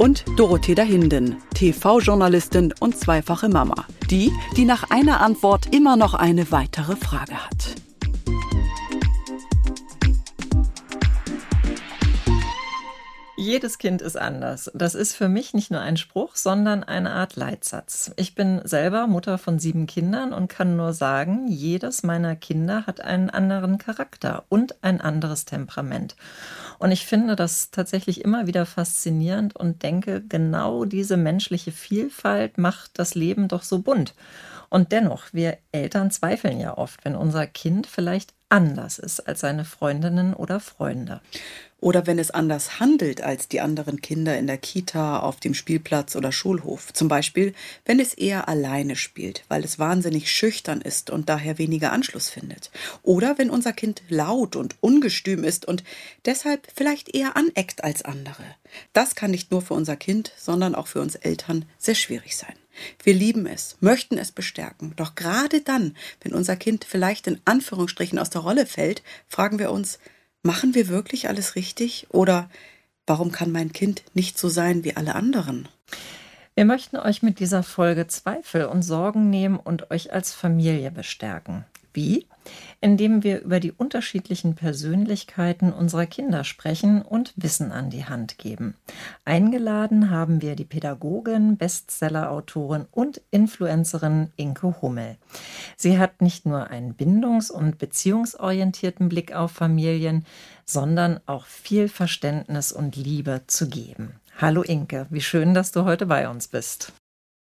und Dorothea Hinden, TV-Journalistin und zweifache Mama. Die, die nach einer Antwort immer noch eine weitere Frage hat. Jedes Kind ist anders. Das ist für mich nicht nur ein Spruch, sondern eine Art Leitsatz. Ich bin selber Mutter von sieben Kindern und kann nur sagen, jedes meiner Kinder hat einen anderen Charakter und ein anderes Temperament. Und ich finde das tatsächlich immer wieder faszinierend und denke, genau diese menschliche Vielfalt macht das Leben doch so bunt. Und dennoch, wir Eltern zweifeln ja oft, wenn unser Kind vielleicht anders ist als seine Freundinnen oder Freunde. Oder wenn es anders handelt als die anderen Kinder in der Kita, auf dem Spielplatz oder Schulhof. Zum Beispiel, wenn es eher alleine spielt, weil es wahnsinnig schüchtern ist und daher weniger Anschluss findet. Oder wenn unser Kind laut und ungestüm ist und deshalb vielleicht eher aneckt als andere. Das kann nicht nur für unser Kind, sondern auch für uns Eltern sehr schwierig sein. Wir lieben es, möchten es bestärken. Doch gerade dann, wenn unser Kind vielleicht in Anführungsstrichen aus der Rolle fällt, fragen wir uns, machen wir wirklich alles richtig? Oder warum kann mein Kind nicht so sein wie alle anderen? Wir möchten euch mit dieser Folge Zweifel und Sorgen nehmen und euch als Familie bestärken. Wie? Indem wir über die unterschiedlichen Persönlichkeiten unserer Kinder sprechen und Wissen an die Hand geben. Eingeladen haben wir die Pädagogin, Bestsellerautorin und Influencerin Inke Hummel. Sie hat nicht nur einen bindungs- und beziehungsorientierten Blick auf Familien, sondern auch viel Verständnis und Liebe zu geben. Hallo Inke, wie schön, dass du heute bei uns bist.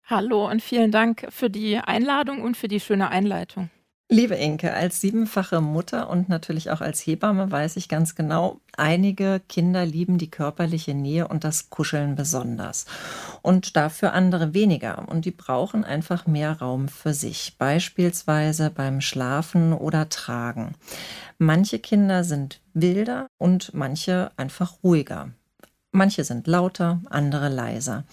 Hallo und vielen Dank für die Einladung und für die schöne Einleitung. Liebe Inke, als siebenfache Mutter und natürlich auch als Hebamme weiß ich ganz genau, einige Kinder lieben die körperliche Nähe und das Kuscheln besonders und dafür andere weniger und die brauchen einfach mehr Raum für sich, beispielsweise beim Schlafen oder Tragen. Manche Kinder sind wilder und manche einfach ruhiger. Manche sind lauter, andere leiser.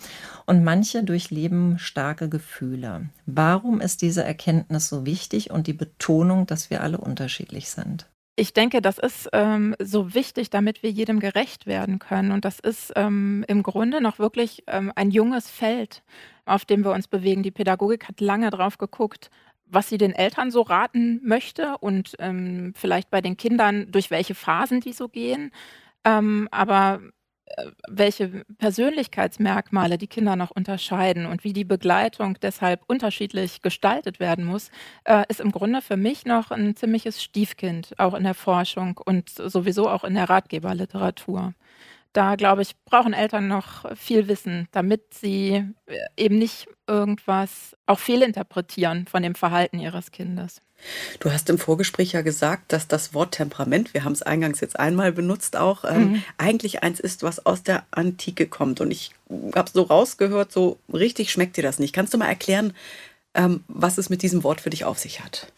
Und manche durchleben starke Gefühle. Warum ist diese Erkenntnis so wichtig und die Betonung, dass wir alle unterschiedlich sind? Ich denke, das ist ähm, so wichtig, damit wir jedem gerecht werden können. Und das ist ähm, im Grunde noch wirklich ähm, ein junges Feld, auf dem wir uns bewegen. Die Pädagogik hat lange drauf geguckt, was sie den Eltern so raten möchte und ähm, vielleicht bei den Kindern, durch welche Phasen die so gehen. Ähm, aber welche Persönlichkeitsmerkmale die Kinder noch unterscheiden und wie die Begleitung deshalb unterschiedlich gestaltet werden muss, äh, ist im Grunde für mich noch ein ziemliches Stiefkind, auch in der Forschung und sowieso auch in der Ratgeberliteratur. Da, glaube ich, brauchen Eltern noch viel Wissen, damit sie äh, eben nicht irgendwas auch fehlinterpretieren von dem Verhalten ihres Kindes. Du hast im Vorgespräch ja gesagt, dass das Wort Temperament, wir haben es eingangs jetzt einmal benutzt auch, ähm, mhm. eigentlich eins ist, was aus der Antike kommt. Und ich habe so rausgehört, so richtig schmeckt dir das nicht. Kannst du mal erklären, ähm, was es mit diesem Wort für dich auf sich hat?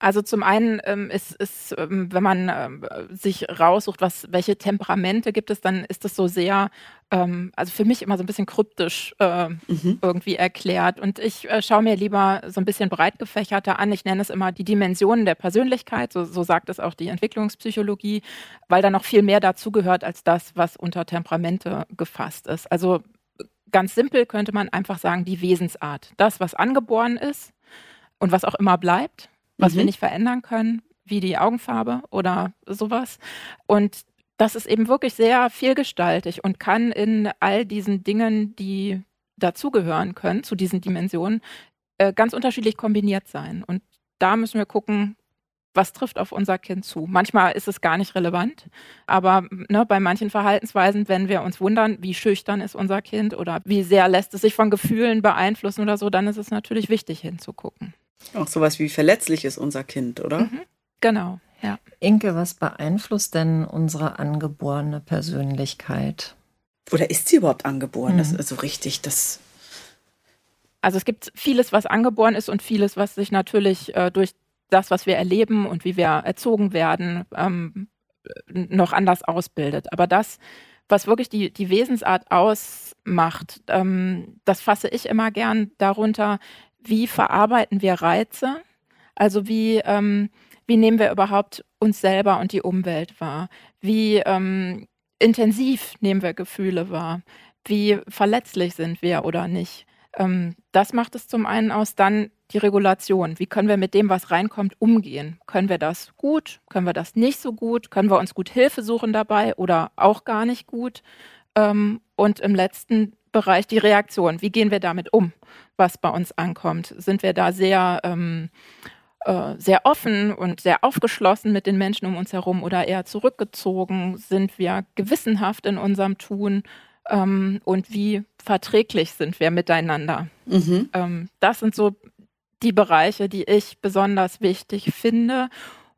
Also zum einen ähm, ist, ist ähm, wenn man ähm, sich raussucht, was, welche Temperamente gibt es, dann ist das so sehr, ähm, also für mich immer so ein bisschen kryptisch äh, mhm. irgendwie erklärt. Und ich äh, schaue mir lieber so ein bisschen breit gefächerter an. Ich nenne es immer die Dimensionen der Persönlichkeit, so, so sagt es auch die Entwicklungspsychologie, weil da noch viel mehr dazugehört als das, was unter Temperamente gefasst ist. Also ganz simpel könnte man einfach sagen, die Wesensart. Das, was angeboren ist und was auch immer bleibt was mhm. wir nicht verändern können, wie die Augenfarbe oder sowas. Und das ist eben wirklich sehr vielgestaltig und kann in all diesen Dingen, die dazugehören können, zu diesen Dimensionen, äh, ganz unterschiedlich kombiniert sein. Und da müssen wir gucken, was trifft auf unser Kind zu. Manchmal ist es gar nicht relevant, aber ne, bei manchen Verhaltensweisen, wenn wir uns wundern, wie schüchtern ist unser Kind oder wie sehr lässt es sich von Gefühlen beeinflussen oder so, dann ist es natürlich wichtig hinzugucken. Auch sowas wie verletzlich ist unser Kind, oder? Mhm. Genau, ja. Inke, was beeinflusst denn unsere angeborene Persönlichkeit? Oder ist sie überhaupt angeboren? Mhm. Das ist so richtig, das also es gibt vieles, was angeboren ist und vieles, was sich natürlich äh, durch das, was wir erleben und wie wir erzogen werden, ähm, noch anders ausbildet. Aber das, was wirklich die, die Wesensart ausmacht, ähm, das fasse ich immer gern darunter, wie verarbeiten wir Reize? Also wie, ähm, wie nehmen wir überhaupt uns selber und die Umwelt wahr? Wie ähm, intensiv nehmen wir Gefühle wahr? Wie verletzlich sind wir oder nicht? Ähm, das macht es zum einen aus. Dann die Regulation. Wie können wir mit dem, was reinkommt, umgehen? Können wir das gut? Können wir das nicht so gut? Können wir uns gut Hilfe suchen dabei oder auch gar nicht gut? Ähm, und im letzten Bereich die Reaktion. Wie gehen wir damit um, was bei uns ankommt? Sind wir da sehr, ähm, äh, sehr offen und sehr aufgeschlossen mit den Menschen um uns herum oder eher zurückgezogen? Sind wir gewissenhaft in unserem Tun? Ähm, und wie verträglich sind wir miteinander? Mhm. Ähm, das sind so die Bereiche, die ich besonders wichtig finde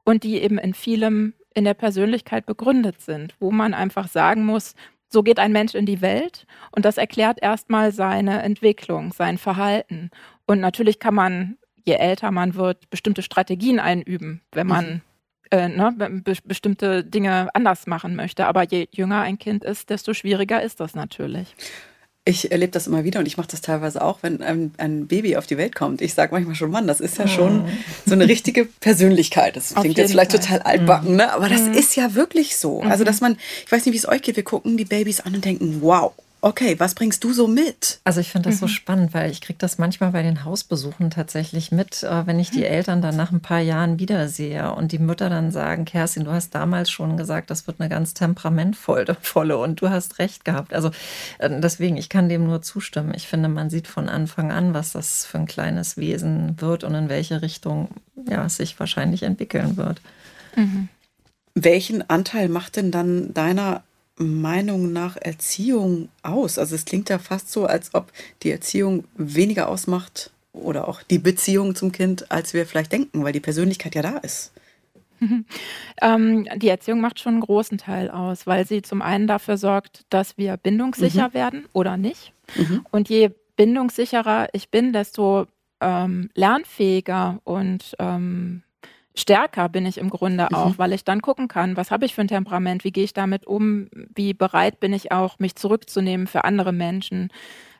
und die eben in vielem in der Persönlichkeit begründet sind, wo man einfach sagen muss, so geht ein Mensch in die Welt und das erklärt erstmal seine Entwicklung, sein Verhalten. Und natürlich kann man, je älter man wird, bestimmte Strategien einüben, wenn man mhm. äh, ne, be bestimmte Dinge anders machen möchte. Aber je jünger ein Kind ist, desto schwieriger ist das natürlich. Ich erlebe das immer wieder und ich mache das teilweise auch, wenn ein, ein, Baby auf die Welt kommt. Ich sage manchmal schon, Mann, das ist ja schon so eine richtige Persönlichkeit. Das klingt jetzt vielleicht Fall. total altbacken, ne? aber das mhm. ist ja wirklich so. Also, dass man, ich weiß nicht, wie es euch geht, wir gucken die Babys an und denken, wow, Okay, was bringst du so mit? Also ich finde das mhm. so spannend, weil ich kriege das manchmal bei den Hausbesuchen tatsächlich mit, äh, wenn ich die mhm. Eltern dann nach ein paar Jahren wiedersehe und die Mütter dann sagen, Kerstin, du hast damals schon gesagt, das wird eine ganz temperamentvolle und du hast recht gehabt. Also äh, deswegen, ich kann dem nur zustimmen. Ich finde, man sieht von Anfang an, was das für ein kleines Wesen wird und in welche Richtung ja, es sich wahrscheinlich entwickeln wird. Mhm. Welchen Anteil macht denn dann deiner Meinung nach Erziehung aus? Also es klingt ja fast so, als ob die Erziehung weniger ausmacht oder auch die Beziehung zum Kind, als wir vielleicht denken, weil die Persönlichkeit ja da ist. Ähm, die Erziehung macht schon einen großen Teil aus, weil sie zum einen dafür sorgt, dass wir bindungssicher mhm. werden oder nicht. Mhm. Und je bindungssicherer ich bin, desto ähm, lernfähiger und ähm, stärker bin ich im Grunde mhm. auch, weil ich dann gucken kann, was habe ich für ein Temperament, wie gehe ich damit um, wie bereit bin ich auch, mich zurückzunehmen für andere Menschen.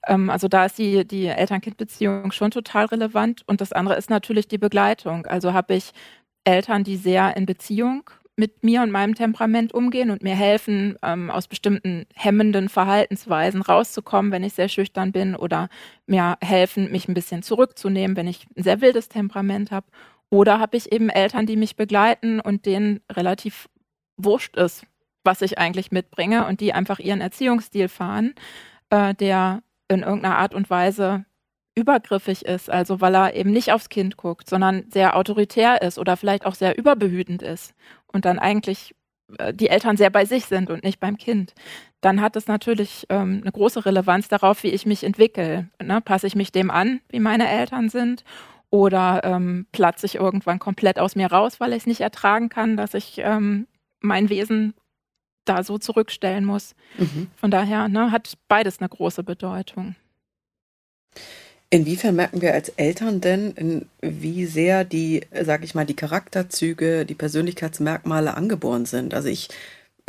Ähm, also da ist die, die Eltern-Kind-Beziehung schon total relevant. Und das andere ist natürlich die Begleitung. Also habe ich Eltern, die sehr in Beziehung mit mir und meinem Temperament umgehen und mir helfen, ähm, aus bestimmten hemmenden Verhaltensweisen rauszukommen, wenn ich sehr schüchtern bin oder mir helfen, mich ein bisschen zurückzunehmen, wenn ich ein sehr wildes Temperament habe. Oder habe ich eben Eltern, die mich begleiten und denen relativ wurscht ist, was ich eigentlich mitbringe und die einfach ihren Erziehungsstil fahren, äh, der in irgendeiner Art und Weise übergriffig ist, also weil er eben nicht aufs Kind guckt, sondern sehr autoritär ist oder vielleicht auch sehr überbehütend ist und dann eigentlich äh, die Eltern sehr bei sich sind und nicht beim Kind, dann hat es natürlich ähm, eine große Relevanz darauf, wie ich mich entwickle. Ne? Passe ich mich dem an, wie meine Eltern sind, oder ähm, platze ich irgendwann komplett aus mir raus, weil ich es nicht ertragen kann, dass ich ähm, mein Wesen da so zurückstellen muss. Mhm. Von daher ne, hat beides eine große Bedeutung. Inwiefern merken wir als Eltern denn, wie sehr die, sag ich mal, die Charakterzüge, die Persönlichkeitsmerkmale angeboren sind? Also ich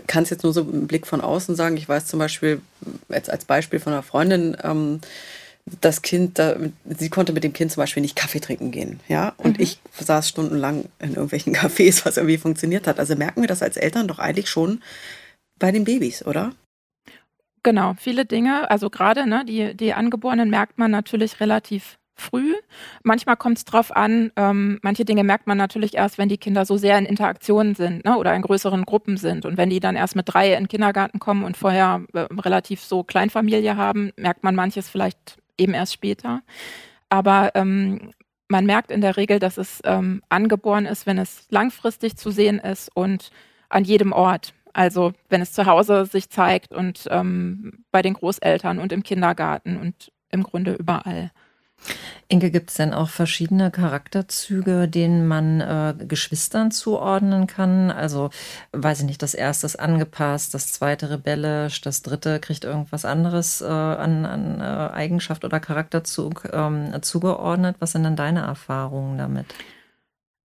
kann es jetzt nur so im Blick von außen sagen. Ich weiß zum Beispiel, jetzt als Beispiel von einer Freundin, ähm, das Kind, da, sie konnte mit dem Kind zum Beispiel nicht Kaffee trinken gehen, ja, und mhm. ich saß stundenlang in irgendwelchen Cafés, was irgendwie funktioniert hat. Also merken wir das als Eltern doch eigentlich schon bei den Babys, oder? Genau, viele Dinge, also gerade ne, die, die Angeborenen merkt man natürlich relativ früh. Manchmal kommt es drauf an, ähm, manche Dinge merkt man natürlich erst, wenn die Kinder so sehr in Interaktionen sind ne, oder in größeren Gruppen sind. Und wenn die dann erst mit drei in den Kindergarten kommen und vorher äh, relativ so Kleinfamilie haben, merkt man manches vielleicht eben erst später. Aber ähm, man merkt in der Regel, dass es ähm, angeboren ist, wenn es langfristig zu sehen ist und an jedem Ort. Also wenn es zu Hause sich zeigt und ähm, bei den Großeltern und im Kindergarten und im Grunde überall. Inge, gibt es denn auch verschiedene Charakterzüge, denen man äh, Geschwistern zuordnen kann? Also, weiß ich nicht, das erste ist angepasst, das zweite rebellisch, das dritte kriegt irgendwas anderes äh, an, an äh, Eigenschaft oder Charakterzug ähm, zugeordnet. Was sind denn deine Erfahrungen damit?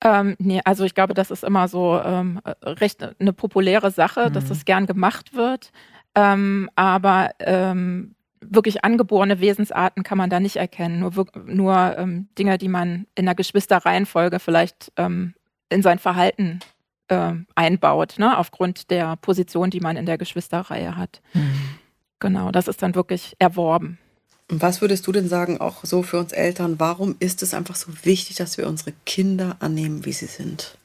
Ähm, nee, also ich glaube, das ist immer so ähm, recht eine populäre Sache, mhm. dass das gern gemacht wird. Ähm, aber ähm, wirklich angeborene Wesensarten kann man da nicht erkennen. Nur, nur ähm, Dinge, die man in der Geschwisterreihenfolge vielleicht ähm, in sein Verhalten äh, einbaut, ne? aufgrund der Position, die man in der Geschwisterreihe hat. Mhm. Genau, das ist dann wirklich erworben. Was würdest du denn sagen, auch so für uns Eltern, warum ist es einfach so wichtig, dass wir unsere Kinder annehmen, wie sie sind?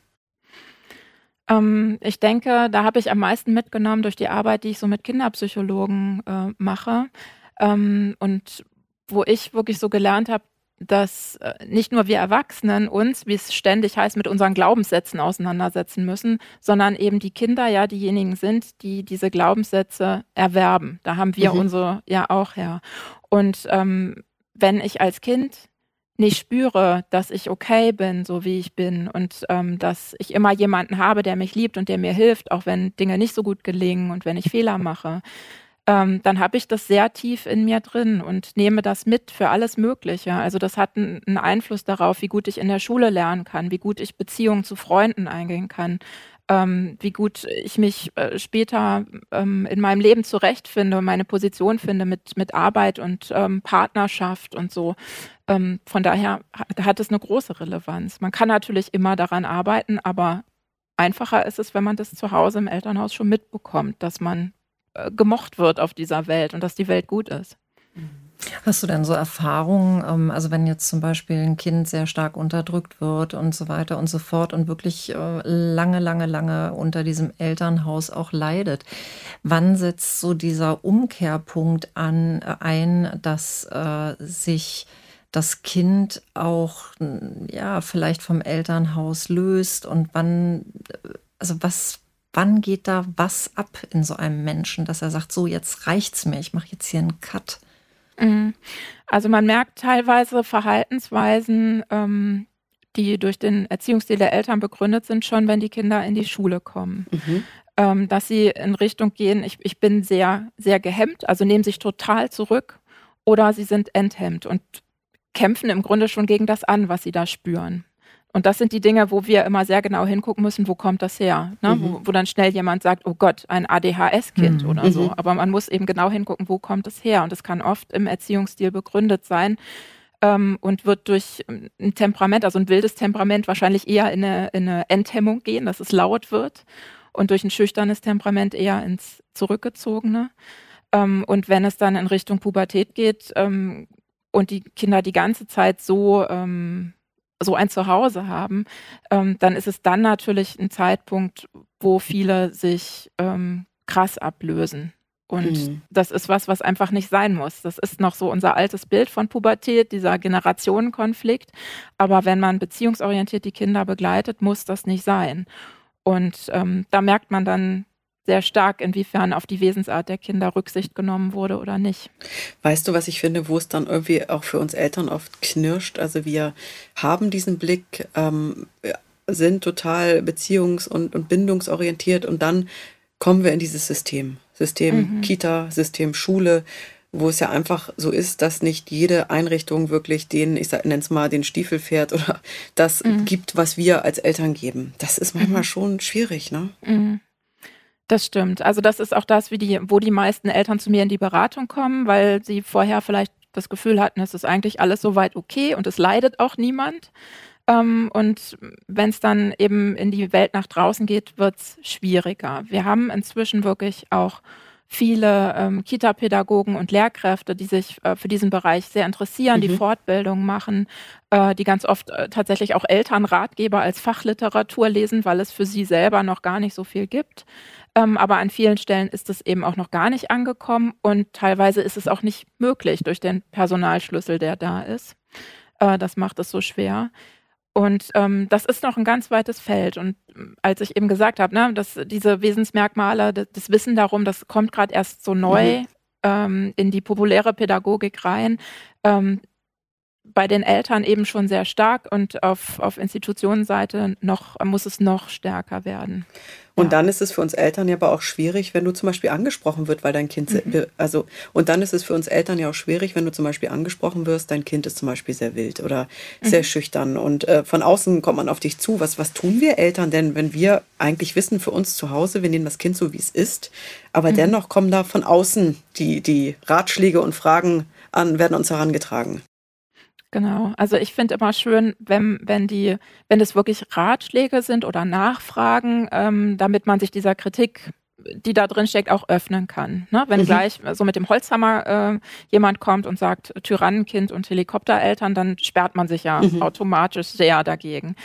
Ähm, ich denke, da habe ich am meisten mitgenommen durch die Arbeit, die ich so mit Kinderpsychologen äh, mache. Ähm, und wo ich wirklich so gelernt habe, dass äh, nicht nur wir Erwachsenen uns, wie es ständig heißt, mit unseren Glaubenssätzen auseinandersetzen müssen, sondern eben die Kinder ja diejenigen sind, die diese Glaubenssätze erwerben. Da haben wir mhm. unsere ja auch her. Und ähm, wenn ich als Kind nicht spüre, dass ich okay bin, so wie ich bin und ähm, dass ich immer jemanden habe, der mich liebt und der mir hilft, auch wenn Dinge nicht so gut gelingen und wenn ich Fehler mache, ähm, dann habe ich das sehr tief in mir drin und nehme das mit für alles Mögliche. Also das hat einen Einfluss darauf, wie gut ich in der Schule lernen kann, wie gut ich Beziehungen zu Freunden eingehen kann, ähm, wie gut ich mich äh, später ähm, in meinem Leben zurechtfinde und meine Position finde mit, mit Arbeit und ähm, Partnerschaft und so. Ähm, von daher hat, es eine große Relevanz. Man kann natürlich immer daran arbeiten, aber einfacher ist es, wenn man das zu Hause im Elternhaus schon mitbekommt, dass man gemocht wird auf dieser Welt und dass die Welt gut ist. Hast du denn so Erfahrungen, ähm, also wenn jetzt zum Beispiel ein Kind sehr stark unterdrückt wird und so weiter und so fort und wirklich äh, lange, lange, lange unter diesem Elternhaus auch leidet, wann setzt so dieser Umkehrpunkt an äh, ein, dass äh, sich das Kind auch ja vielleicht vom Elternhaus löst und wann also was wann geht da was ab in so einem Menschen, dass er sagt, so jetzt reicht's mir, ich mache jetzt hier einen Cut? Mhm. Also man merkt teilweise Verhaltensweisen, ähm, die durch den Erziehungsstil der Eltern begründet sind, schon wenn die Kinder in die Schule kommen. Mhm. Ähm, dass sie in Richtung gehen, ich, ich bin sehr, sehr gehemmt, also nehmen sich total zurück oder sie sind enthemmt und kämpfen im Grunde schon gegen das an, was sie da spüren. Und das sind die Dinge, wo wir immer sehr genau hingucken müssen, wo kommt das her? Ne? Mhm. Wo, wo, dann schnell jemand sagt, oh Gott, ein ADHS-Kind mhm. oder so. Mhm. Aber man muss eben genau hingucken, wo kommt es her? Und es kann oft im Erziehungsstil begründet sein ähm, und wird durch ein Temperament, also ein wildes Temperament, wahrscheinlich eher in eine, in eine Enthemmung gehen, dass es laut wird. Und durch ein schüchternes Temperament eher ins Zurückgezogene. Ähm, und wenn es dann in Richtung Pubertät geht ähm, und die Kinder die ganze Zeit so ähm, so ein Zuhause haben, ähm, dann ist es dann natürlich ein Zeitpunkt, wo viele sich ähm, krass ablösen. Und mhm. das ist was, was einfach nicht sein muss. Das ist noch so unser altes Bild von Pubertät, dieser Generationenkonflikt. Aber wenn man beziehungsorientiert die Kinder begleitet, muss das nicht sein. Und ähm, da merkt man dann sehr stark, inwiefern auf die Wesensart der Kinder Rücksicht genommen wurde oder nicht. Weißt du, was ich finde, wo es dann irgendwie auch für uns Eltern oft knirscht? Also wir haben diesen Blick, ähm, sind total beziehungs- und, und bindungsorientiert und dann kommen wir in dieses System. System mhm. Kita, System Schule, wo es ja einfach so ist, dass nicht jede Einrichtung wirklich den, ich nenne es mal, den Stiefel fährt oder das mhm. gibt, was wir als Eltern geben. Das ist manchmal mhm. schon schwierig, ne? Das stimmt. Also das ist auch das, wie die, wo die meisten Eltern zu mir in die Beratung kommen, weil sie vorher vielleicht das Gefühl hatten, es ist eigentlich alles soweit okay und es leidet auch niemand. Ähm, und wenn es dann eben in die Welt nach draußen geht, wird es schwieriger. Wir haben inzwischen wirklich auch viele ähm, Kita-Pädagogen und Lehrkräfte, die sich äh, für diesen Bereich sehr interessieren, mhm. die Fortbildung machen, äh, die ganz oft äh, tatsächlich auch Elternratgeber als Fachliteratur lesen, weil es für sie selber noch gar nicht so viel gibt. Ähm, aber an vielen Stellen ist es eben auch noch gar nicht angekommen und teilweise ist es auch nicht möglich durch den Personalschlüssel, der da ist. Äh, das macht es so schwer. Und ähm, das ist noch ein ganz weites Feld. Und ähm, als ich eben gesagt habe, ne, dass diese Wesensmerkmale, das, das Wissen darum, das kommt gerade erst so neu mhm. ähm, in die populäre Pädagogik rein. Ähm, bei den Eltern eben schon sehr stark und auf, auf Institutionenseite noch, muss es noch stärker werden. Und ja. dann ist es für uns Eltern ja aber auch schwierig, wenn du zum Beispiel angesprochen wird, weil dein Kind, mhm. also, und dann ist es für uns Eltern ja auch schwierig, wenn du zum Beispiel angesprochen wirst, dein Kind ist zum Beispiel sehr wild oder mhm. sehr schüchtern und äh, von außen kommt man auf dich zu. Was, was tun wir Eltern denn, wenn wir eigentlich wissen für uns zu Hause, wir nehmen das Kind so, wie es ist, aber mhm. dennoch kommen da von außen die, die Ratschläge und Fragen an, werden uns herangetragen? Genau. Also ich finde immer schön, wenn, wenn die, wenn es wirklich Ratschläge sind oder Nachfragen, ähm, damit man sich dieser Kritik die da drin steckt, auch öffnen kann. Ne? Wenn mhm. gleich so mit dem Holzhammer äh, jemand kommt und sagt Tyrannenkind und Helikoptereltern, dann sperrt man sich ja mhm. automatisch sehr dagegen.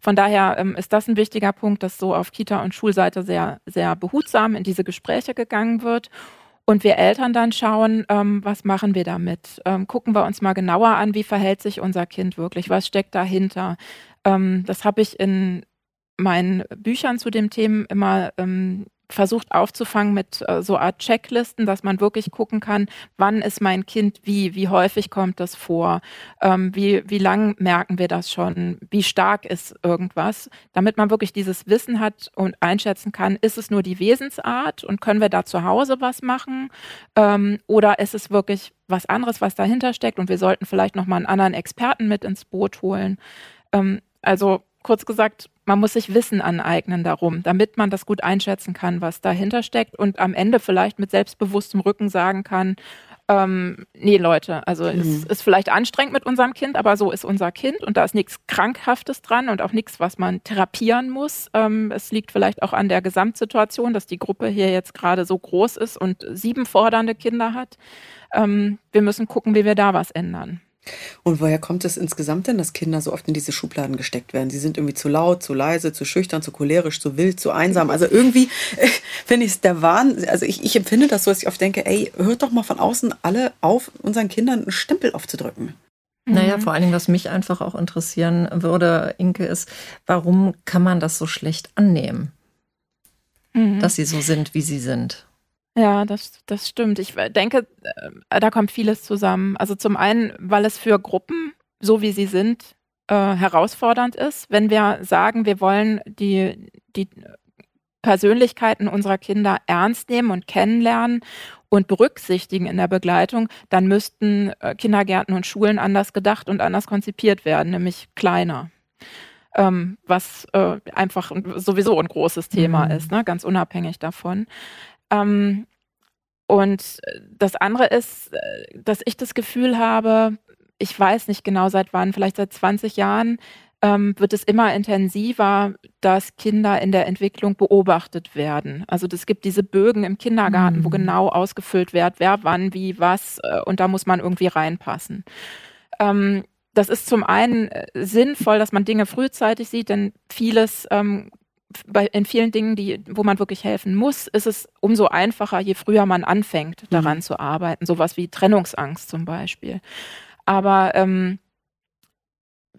Von daher ähm, ist das ein wichtiger Punkt, dass so auf Kita- und Schulseite sehr, sehr behutsam in diese Gespräche gegangen wird und wir Eltern dann schauen, ähm, was machen wir damit? Ähm, gucken wir uns mal genauer an, wie verhält sich unser Kind wirklich? Was steckt dahinter? Ähm, das habe ich in meinen Büchern zu dem Thema immer ähm, versucht aufzufangen mit äh, so Art Checklisten, dass man wirklich gucken kann, wann ist mein Kind wie, wie häufig kommt das vor, ähm, wie, wie lang merken wir das schon, wie stark ist irgendwas, damit man wirklich dieses Wissen hat und einschätzen kann, ist es nur die Wesensart und können wir da zu Hause was machen? Ähm, oder ist es wirklich was anderes, was dahinter steckt und wir sollten vielleicht nochmal einen anderen Experten mit ins Boot holen. Ähm, also kurz gesagt, man muss sich Wissen aneignen darum, damit man das gut einschätzen kann, was dahinter steckt und am Ende vielleicht mit selbstbewusstem Rücken sagen kann, ähm, nee Leute, also mhm. es ist vielleicht anstrengend mit unserem Kind, aber so ist unser Kind und da ist nichts Krankhaftes dran und auch nichts, was man therapieren muss. Ähm, es liegt vielleicht auch an der Gesamtsituation, dass die Gruppe hier jetzt gerade so groß ist und sieben fordernde Kinder hat. Ähm, wir müssen gucken, wie wir da was ändern. Und woher kommt es insgesamt denn, dass Kinder so oft in diese Schubladen gesteckt werden? Sie sind irgendwie zu laut, zu leise, zu schüchtern, zu cholerisch, zu wild, zu einsam. Also irgendwie äh, finde ich es der Wahn. Also ich, ich empfinde das so, dass ich oft denke, ey, hört doch mal von außen alle auf, unseren Kindern einen Stempel aufzudrücken. Naja, mhm. vor allen Dingen, was mich einfach auch interessieren würde, Inke, ist, warum kann man das so schlecht annehmen, mhm. dass sie so sind, wie sie sind? Ja, das, das stimmt. Ich denke, äh, da kommt vieles zusammen. Also zum einen, weil es für Gruppen, so wie sie sind, äh, herausfordernd ist. Wenn wir sagen, wir wollen die, die Persönlichkeiten unserer Kinder ernst nehmen und kennenlernen und berücksichtigen in der Begleitung, dann müssten äh, Kindergärten und Schulen anders gedacht und anders konzipiert werden, nämlich kleiner. Ähm, was äh, einfach sowieso ein großes Thema mhm. ist, ne? ganz unabhängig davon. Ähm, und das andere ist, äh, dass ich das Gefühl habe, ich weiß nicht genau seit wann, vielleicht seit 20 Jahren, ähm, wird es immer intensiver, dass Kinder in der Entwicklung beobachtet werden. Also es gibt diese Bögen im Kindergarten, mhm. wo genau ausgefüllt wird, wer wann, wie, was, äh, und da muss man irgendwie reinpassen. Ähm, das ist zum einen äh, sinnvoll, dass man Dinge frühzeitig sieht, denn vieles ähm, bei, in vielen Dingen, die, wo man wirklich helfen muss, ist es umso einfacher, je früher man anfängt, daran mhm. zu arbeiten. Sowas wie Trennungsangst zum Beispiel. Aber ähm,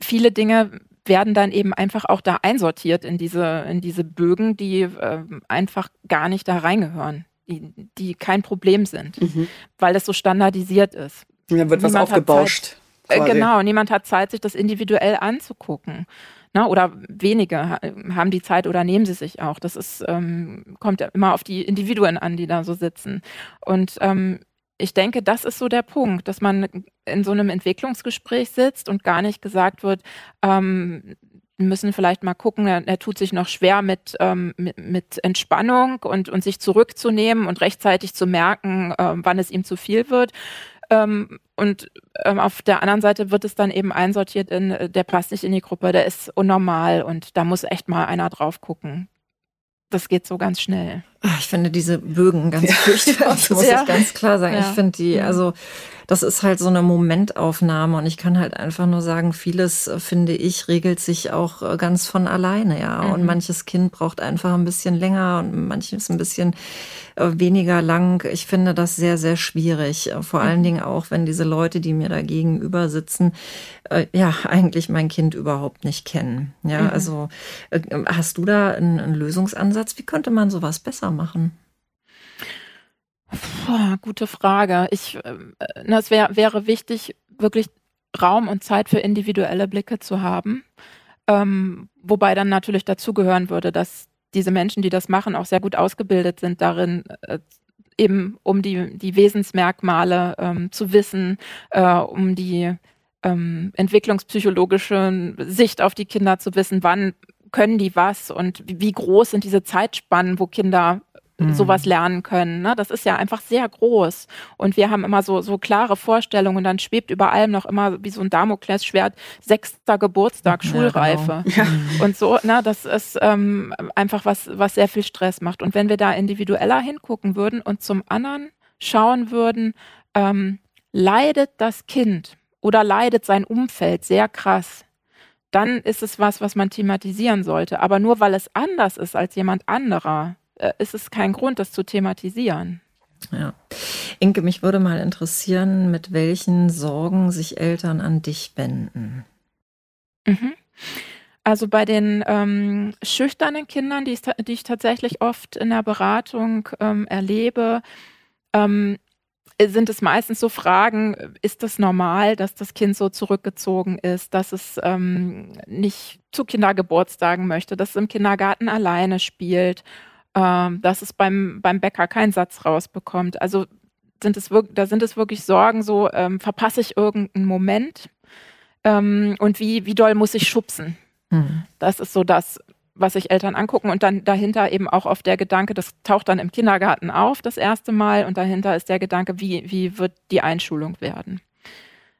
viele Dinge werden dann eben einfach auch da einsortiert in diese, in diese Bögen, die äh, einfach gar nicht da reingehören, die, die kein Problem sind, mhm. weil das so standardisiert ist. Und dann wird Niemand was aufgebauscht. Zeit, äh, genau, niemand hat Zeit, sich das individuell anzugucken. Ne? Oder wenige haben die Zeit oder nehmen sie sich auch. Das ist, ähm, kommt ja immer auf die Individuen an, die da so sitzen. Und ähm, ich denke, das ist so der Punkt, dass man in so einem Entwicklungsgespräch sitzt und gar nicht gesagt wird, ähm, müssen vielleicht mal gucken, er, er tut sich noch schwer mit, ähm, mit, mit, Entspannung und, und sich zurückzunehmen und rechtzeitig zu merken, ähm, wann es ihm zu viel wird, ähm, und ähm, auf der anderen Seite wird es dann eben einsortiert in, äh, der passt nicht in die Gruppe, der ist unnormal und da muss echt mal einer drauf gucken. Das geht so ganz schnell. Ich finde diese Bögen ganz furchtbar, das muss ja. ich ganz klar sagen. Ja. Ich finde die, also das ist halt so eine Momentaufnahme und ich kann halt einfach nur sagen, vieles, äh, finde ich, regelt sich auch äh, ganz von alleine, ja. Mhm. Und manches Kind braucht einfach ein bisschen länger und manches ein bisschen äh, weniger lang. Ich finde das sehr, sehr schwierig. Vor allen mhm. Dingen auch, wenn diese Leute, die mir da gegenüber sitzen, ja, eigentlich mein Kind überhaupt nicht kennen. Ja, mhm. also hast du da einen, einen Lösungsansatz? Wie könnte man sowas besser machen? Puh, gute Frage. Ich, äh, es wär, wäre wichtig, wirklich Raum und Zeit für individuelle Blicke zu haben. Ähm, wobei dann natürlich dazugehören würde, dass diese Menschen, die das machen, auch sehr gut ausgebildet sind darin, äh, eben um die, die Wesensmerkmale ähm, zu wissen, äh, um die ähm, entwicklungspsychologische Sicht auf die Kinder zu wissen, wann können die was und wie groß sind diese Zeitspannen, wo Kinder mhm. sowas lernen können. Ne? Das ist ja einfach sehr groß. Und wir haben immer so, so klare Vorstellungen und dann schwebt über allem noch immer wie so ein Damoklesschwert, sechster Geburtstag, ja, Schulreife. Genau. Ja. Und so, ne, das ist ähm, einfach was, was sehr viel Stress macht. Und wenn wir da individueller hingucken würden und zum anderen schauen würden, ähm, leidet das Kind oder leidet sein Umfeld sehr krass, dann ist es was, was man thematisieren sollte. Aber nur weil es anders ist als jemand anderer, äh, ist es kein Grund, das zu thematisieren. Ja. Inke, mich würde mal interessieren, mit welchen Sorgen sich Eltern an dich wenden. Mhm. Also bei den ähm, schüchternen Kindern, die ich, die ich, tatsächlich oft in der Beratung ähm, erlebe, ähm, sind es meistens so Fragen, ist das normal, dass das Kind so zurückgezogen ist, dass es ähm, nicht zu Kindergeburtstagen möchte, dass es im Kindergarten alleine spielt ähm, dass es beim, beim Bäcker keinen Satz rausbekommt. Also sind es wirklich, da sind es wirklich Sorgen, so ähm, verpasse ich irgendeinen Moment ähm, und wie, wie doll muss ich schubsen. Mhm. Das ist so das, was sich Eltern angucken und dann dahinter eben auch auf der Gedanke, das taucht dann im Kindergarten auf das erste Mal und dahinter ist der Gedanke, wie, wie wird die Einschulung werden.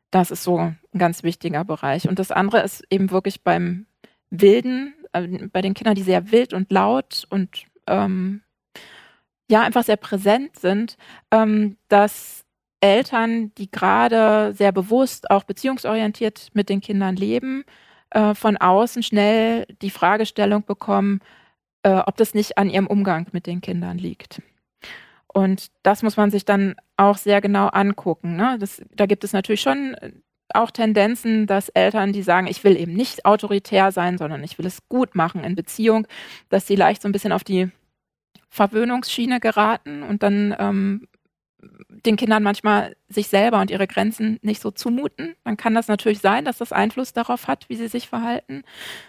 Das ist so ein ganz wichtiger Bereich. Und das andere ist eben wirklich beim Wilden, äh, bei den Kindern, die sehr wild und laut und ähm, ja einfach sehr präsent sind, ähm, dass Eltern, die gerade sehr bewusst auch beziehungsorientiert mit den Kindern leben, äh, von außen schnell die Fragestellung bekommen, äh, ob das nicht an ihrem Umgang mit den Kindern liegt. Und das muss man sich dann auch sehr genau angucken. Ne? Das, da gibt es natürlich schon auch Tendenzen, dass Eltern, die sagen, ich will eben nicht autoritär sein, sondern ich will es gut machen in Beziehung, dass sie leicht so ein bisschen auf die Verwöhnungsschiene geraten und dann ähm, den Kindern manchmal sich selber und ihre Grenzen nicht so zumuten. Dann kann das natürlich sein, dass das Einfluss darauf hat, wie sie sich verhalten.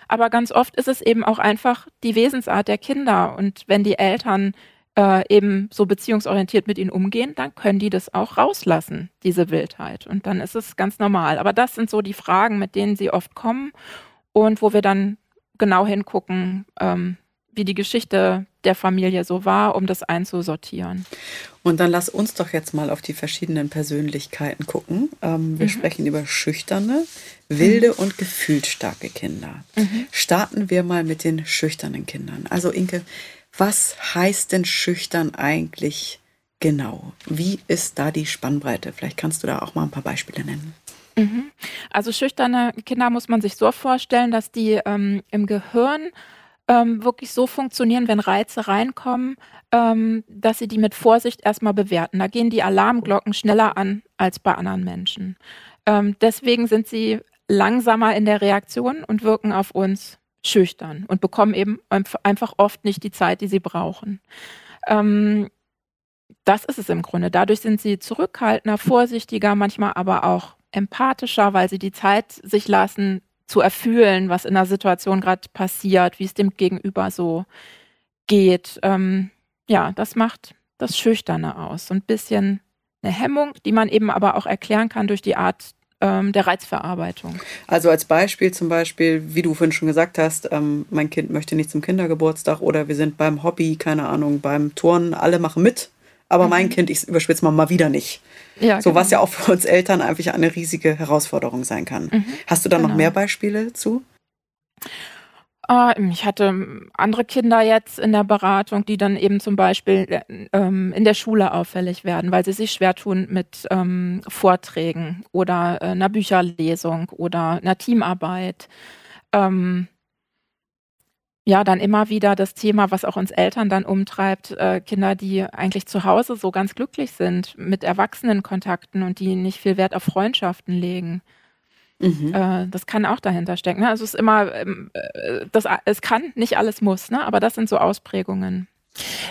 Aber ganz oft ist es eben auch einfach die Wesensart der Kinder. Und wenn die Eltern äh, eben so beziehungsorientiert mit ihnen umgehen, dann können die das auch rauslassen, diese Wildheit. Und dann ist es ganz normal. Aber das sind so die Fragen, mit denen sie oft kommen und wo wir dann genau hingucken, ähm, wie die Geschichte der Familie so war, um das einzusortieren. Und dann lass uns doch jetzt mal auf die verschiedenen Persönlichkeiten gucken. Ähm, wir mhm. sprechen über schüchterne, wilde mhm. und gefühlsstarke Kinder. Mhm. Starten wir mal mit den schüchternen Kindern. Also Inke, was heißt denn schüchtern eigentlich genau? Wie ist da die Spannbreite? Vielleicht kannst du da auch mal ein paar Beispiele nennen. Mhm. Also schüchterne Kinder muss man sich so vorstellen, dass die ähm, im Gehirn ähm, wirklich so funktionieren, wenn Reize reinkommen, ähm, dass sie die mit Vorsicht erstmal bewerten. Da gehen die Alarmglocken schneller an als bei anderen Menschen. Ähm, deswegen sind sie langsamer in der Reaktion und wirken auf uns schüchtern und bekommen eben einfach oft nicht die Zeit, die sie brauchen. Ähm, das ist es im Grunde. Dadurch sind sie zurückhaltender, vorsichtiger, manchmal aber auch empathischer, weil sie die Zeit sich lassen, zu erfühlen, was in der Situation gerade passiert, wie es dem Gegenüber so geht. Ähm, ja, das macht das Schüchterne aus. So ein bisschen eine Hemmung, die man eben aber auch erklären kann durch die Art ähm, der Reizverarbeitung. Also als Beispiel zum Beispiel, wie du vorhin schon gesagt hast, ähm, mein Kind möchte nicht zum Kindergeburtstag oder wir sind beim Hobby, keine Ahnung, beim Turnen, alle machen mit aber mhm. mein Kind, ich überspitze mal, mal wieder nicht. Ja, so genau. was ja auch für uns Eltern einfach eine riesige Herausforderung sein kann. Mhm. Hast du da genau. noch mehr Beispiele zu? Uh, ich hatte andere Kinder jetzt in der Beratung, die dann eben zum Beispiel äh, ähm, in der Schule auffällig werden, weil sie sich schwer tun mit ähm, Vorträgen oder äh, einer Bücherlesung oder einer Teamarbeit. Ähm, ja, dann immer wieder das Thema, was auch uns Eltern dann umtreibt, äh, Kinder, die eigentlich zu Hause so ganz glücklich sind mit Erwachsenenkontakten und die nicht viel Wert auf Freundschaften legen. Mhm. Äh, das kann auch dahinter stecken. Ne? Also es ist immer, ähm, äh, das, es kann, nicht alles muss, ne? aber das sind so Ausprägungen.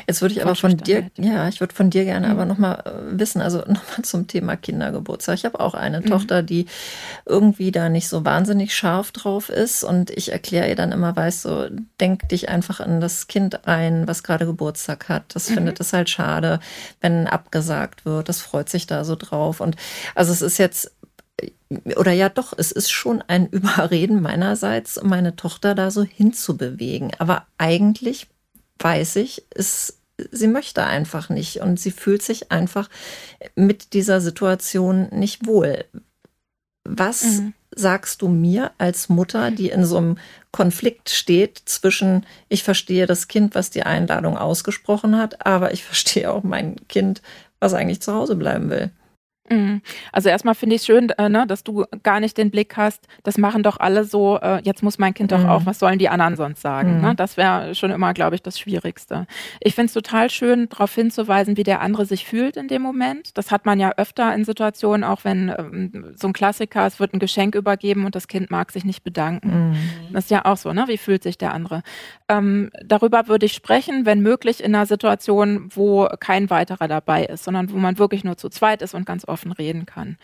Jetzt würde ich aber von dir, ja, ich würde von dir gerne mhm. aber nochmal äh, wissen, also nochmal zum Thema Kindergeburtstag. Ich habe auch eine mhm. Tochter, die irgendwie da nicht so wahnsinnig scharf drauf ist und ich erkläre ihr dann immer, weißt du, denk dich einfach an das Kind ein, was gerade Geburtstag hat. Das mhm. findet es halt schade, wenn abgesagt wird. Das freut sich da so drauf. Und also es ist jetzt oder ja doch, es ist schon ein Überreden meinerseits, meine Tochter da so hinzubewegen. Aber eigentlich weiß ich, ist, sie möchte einfach nicht und sie fühlt sich einfach mit dieser Situation nicht wohl. Was mhm. sagst du mir als Mutter, die in so einem Konflikt steht zwischen, ich verstehe das Kind, was die Einladung ausgesprochen hat, aber ich verstehe auch mein Kind, was eigentlich zu Hause bleiben will? Mhm. Also erstmal finde ich es schön, äh, ne, dass du gar nicht den Blick hast, das machen doch alle so, äh, jetzt muss mein Kind doch mhm. auch, was sollen die anderen sonst sagen? Ne? Mhm. Ne? Das wäre schon immer, glaube ich, das Schwierigste. Ich finde es total schön, darauf hinzuweisen, wie der andere sich fühlt in dem Moment. Das hat man ja öfter in Situationen, auch wenn ähm, so ein Klassiker, es wird ein Geschenk übergeben und das Kind mag sich nicht bedanken. Mhm. Das ist ja auch so, ne? Wie fühlt sich der andere? Ähm, darüber würde ich sprechen, wenn möglich in einer Situation, wo kein weiterer dabei ist, sondern wo man wirklich nur zu zweit ist und ganz offen reden kann.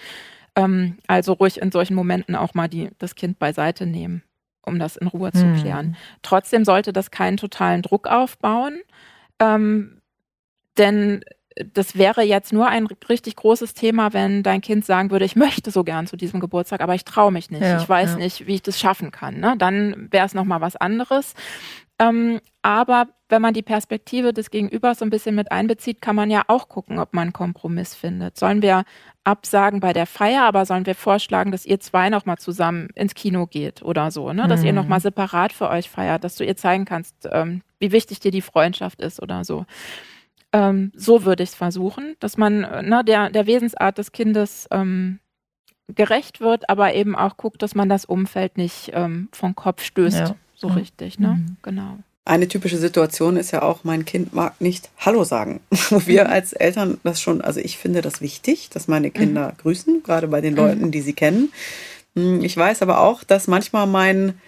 Ähm, also ruhig in solchen Momenten auch mal die, das Kind beiseite nehmen, um das in Ruhe zu hm. klären. Trotzdem sollte das keinen totalen Druck aufbauen, ähm, denn das wäre jetzt nur ein richtig großes Thema, wenn dein Kind sagen würde, ich möchte so gern zu diesem Geburtstag, aber ich traue mich nicht. Ja, ich weiß ja. nicht, wie ich das schaffen kann. Ne? Dann wäre es nochmal was anderes. Ähm, aber wenn man die Perspektive des Gegenübers so ein bisschen mit einbezieht, kann man ja auch gucken, ob man einen Kompromiss findet. Sollen wir absagen bei der Feier, aber sollen wir vorschlagen, dass ihr zwei nochmal zusammen ins Kino geht oder so, ne? Dass mhm. ihr nochmal separat für euch feiert, dass du ihr zeigen kannst, ähm, wie wichtig dir die Freundschaft ist oder so. Ähm, so würde ich es versuchen, dass man ne, der, der Wesensart des Kindes ähm, gerecht wird, aber eben auch guckt, dass man das Umfeld nicht ähm, vom Kopf stößt, ja. so ja. richtig. Ne? Mhm. Genau. Eine typische Situation ist ja auch, mein Kind mag nicht Hallo sagen. Wo wir mhm. als Eltern das schon, also ich finde das wichtig, dass meine Kinder mhm. grüßen, gerade bei den Leuten, mhm. die sie kennen. Hm, ich weiß aber auch, dass manchmal mein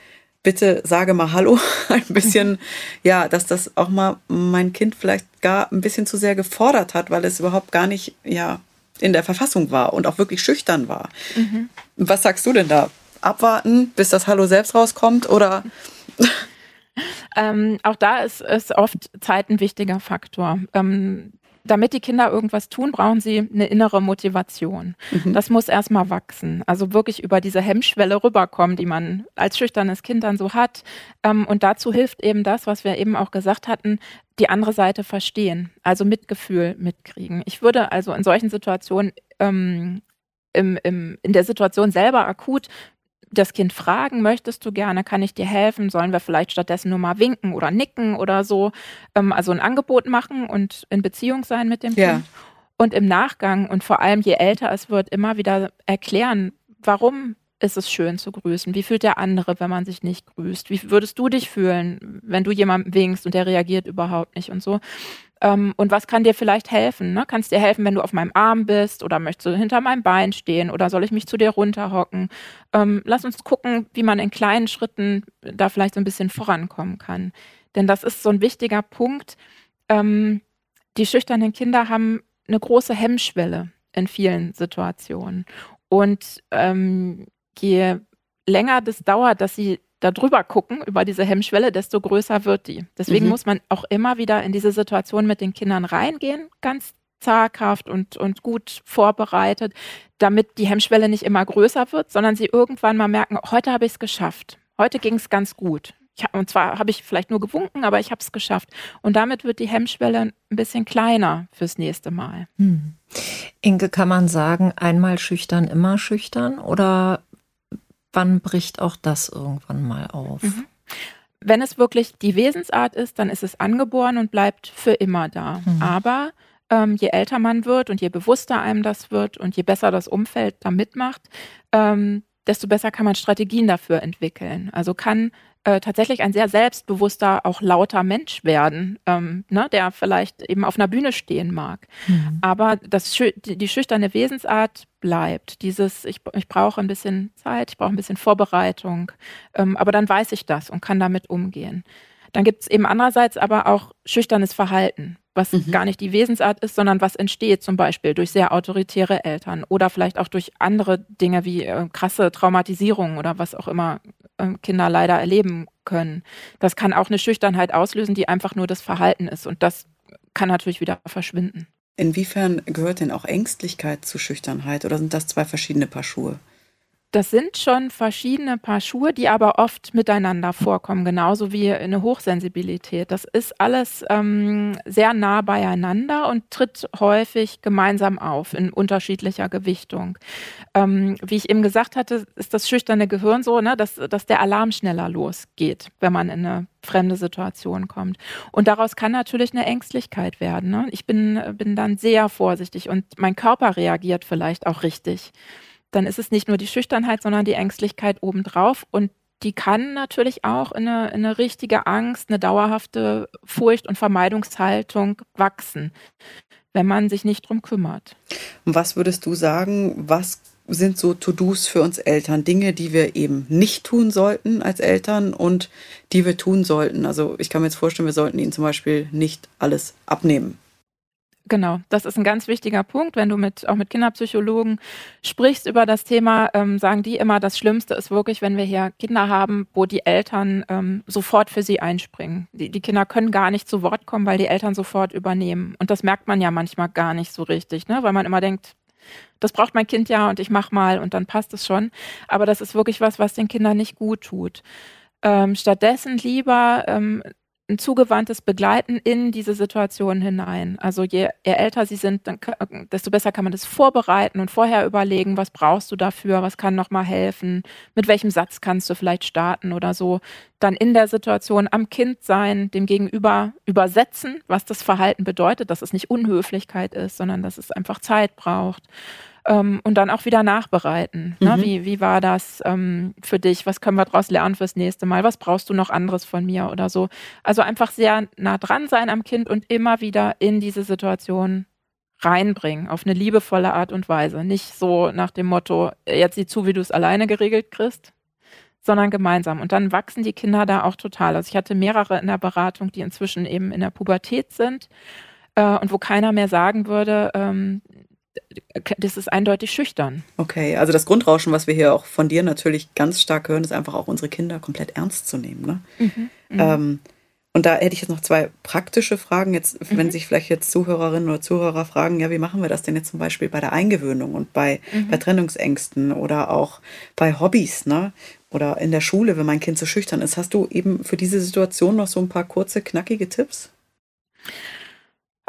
bitte sage mal Hallo, ein bisschen, ja, dass das auch mal mein Kind vielleicht gar ein bisschen zu sehr gefordert hat, weil es überhaupt gar nicht, ja, in der Verfassung war und auch wirklich schüchtern war. Mhm. Was sagst du denn da? Abwarten, bis das Hallo selbst rauskommt oder? Ähm, auch da ist, ist oft Zeit ein wichtiger Faktor. Ähm, damit die Kinder irgendwas tun, brauchen sie eine innere Motivation. Mhm. Das muss erstmal wachsen. Also wirklich über diese Hemmschwelle rüberkommen, die man als schüchternes Kind dann so hat. Ähm, und dazu hilft eben das, was wir eben auch gesagt hatten, die andere Seite verstehen, also Mitgefühl mitkriegen. Ich würde also in solchen Situationen ähm, im, im, in der Situation selber akut das Kind fragen, möchtest du gerne, kann ich dir helfen? Sollen wir vielleicht stattdessen nur mal winken oder nicken oder so? Ähm, also ein Angebot machen und in Beziehung sein mit dem ja. Kind. Und im Nachgang und vor allem je älter es wird, immer wieder erklären, warum ist es schön zu grüßen? Wie fühlt der andere, wenn man sich nicht grüßt? Wie würdest du dich fühlen, wenn du jemandem winkst und der reagiert überhaupt nicht und so? Ähm, und was kann dir vielleicht helfen? Ne? Kannst dir helfen, wenn du auf meinem Arm bist oder möchtest du hinter meinem Bein stehen oder soll ich mich zu dir runterhocken? Ähm, lass uns gucken, wie man in kleinen Schritten da vielleicht so ein bisschen vorankommen kann. Denn das ist so ein wichtiger Punkt. Ähm, die schüchternen Kinder haben eine große Hemmschwelle in vielen Situationen. Und ähm, je länger das dauert, dass sie da drüber gucken, über diese Hemmschwelle, desto größer wird die. Deswegen mhm. muss man auch immer wieder in diese Situation mit den Kindern reingehen, ganz zaghaft und, und gut vorbereitet, damit die Hemmschwelle nicht immer größer wird, sondern sie irgendwann mal merken, heute habe ich es geschafft. Heute ging es ganz gut. Ich, und zwar habe ich vielleicht nur gewunken, aber ich habe es geschafft. Und damit wird die Hemmschwelle ein bisschen kleiner fürs nächste Mal. Hm. Inge, kann man sagen, einmal schüchtern, immer schüchtern? Oder wann bricht auch das irgendwann mal auf? Mhm. Wenn es wirklich die Wesensart ist, dann ist es angeboren und bleibt für immer da. Mhm. Aber ähm, je älter man wird und je bewusster einem das wird und je besser das Umfeld da mitmacht, ähm, desto besser kann man Strategien dafür entwickeln. Also kann äh, tatsächlich ein sehr selbstbewusster, auch lauter Mensch werden, ähm, ne, der vielleicht eben auf einer Bühne stehen mag. Mhm. Aber das, die, die, schüchterne Wesensart bleibt. Dieses, ich, ich brauche ein bisschen Zeit, ich brauche ein bisschen Vorbereitung, ähm, aber dann weiß ich das und kann damit umgehen. Dann gibt es eben andererseits aber auch schüchternes Verhalten, was mhm. gar nicht die Wesensart ist, sondern was entsteht zum Beispiel durch sehr autoritäre Eltern oder vielleicht auch durch andere Dinge wie äh, krasse Traumatisierungen oder was auch immer äh, Kinder leider erleben können. Das kann auch eine Schüchternheit auslösen, die einfach nur das Verhalten ist und das kann natürlich wieder verschwinden. Inwiefern gehört denn auch Ängstlichkeit zu Schüchternheit oder sind das zwei verschiedene Paar Schuhe? Das sind schon verschiedene Paar Schuhe, die aber oft miteinander vorkommen, genauso wie eine Hochsensibilität. Das ist alles ähm, sehr nah beieinander und tritt häufig gemeinsam auf in unterschiedlicher Gewichtung. Ähm, wie ich eben gesagt hatte, ist das schüchterne Gehirn so, ne, dass, dass der Alarm schneller losgeht, wenn man in eine fremde Situation kommt. Und daraus kann natürlich eine Ängstlichkeit werden. Ne? Ich bin, bin dann sehr vorsichtig und mein Körper reagiert vielleicht auch richtig dann ist es nicht nur die Schüchternheit, sondern die Ängstlichkeit obendrauf. Und die kann natürlich auch in eine, in eine richtige Angst, eine dauerhafte Furcht und Vermeidungshaltung wachsen, wenn man sich nicht drum kümmert. Und was würdest du sagen, was sind so To-Dos für uns Eltern, Dinge, die wir eben nicht tun sollten als Eltern und die wir tun sollten? Also ich kann mir jetzt vorstellen, wir sollten ihnen zum Beispiel nicht alles abnehmen. Genau, das ist ein ganz wichtiger Punkt. Wenn du mit, auch mit Kinderpsychologen sprichst über das Thema, ähm, sagen die immer, das Schlimmste ist wirklich, wenn wir hier Kinder haben, wo die Eltern ähm, sofort für sie einspringen. Die, die Kinder können gar nicht zu Wort kommen, weil die Eltern sofort übernehmen. Und das merkt man ja manchmal gar nicht so richtig, ne? weil man immer denkt, das braucht mein Kind ja und ich mach mal und dann passt es schon. Aber das ist wirklich was, was den Kindern nicht gut tut. Ähm, stattdessen lieber ähm, ein zugewandtes Begleiten in diese Situation hinein. Also je, je älter sie sind, dann, desto besser kann man das vorbereiten und vorher überlegen, was brauchst du dafür, was kann nochmal helfen, mit welchem Satz kannst du vielleicht starten oder so. Dann in der Situation am Kind sein, dem Gegenüber übersetzen, was das Verhalten bedeutet, dass es nicht Unhöflichkeit ist, sondern dass es einfach Zeit braucht ähm, und dann auch wieder nachbereiten. Ne? Mhm. Wie, wie war das ähm, für dich? Was können wir daraus lernen fürs nächste Mal? Was brauchst du noch anderes von mir oder so? Also einfach sehr nah dran sein am Kind und immer wieder in diese Situation reinbringen, auf eine liebevolle Art und Weise. Nicht so nach dem Motto, jetzt sieh zu, wie du es alleine geregelt kriegst, sondern gemeinsam. Und dann wachsen die Kinder da auch total. Also ich hatte mehrere in der Beratung, die inzwischen eben in der Pubertät sind äh, und wo keiner mehr sagen würde, ähm, das ist eindeutig schüchtern. Okay, also das Grundrauschen, was wir hier auch von dir natürlich ganz stark hören, ist einfach auch unsere Kinder komplett ernst zu nehmen. Ne? Mhm, mhm. ähm, und da hätte ich jetzt noch zwei praktische Fragen. Jetzt, mhm. wenn sich vielleicht jetzt Zuhörerinnen oder Zuhörer fragen, ja, wie machen wir das denn jetzt zum Beispiel bei der Eingewöhnung und bei, mhm. bei Trennungsängsten oder auch bei Hobbys, ne? Oder in der Schule, wenn mein Kind so schüchtern ist. Hast du eben für diese Situation noch so ein paar kurze, knackige Tipps?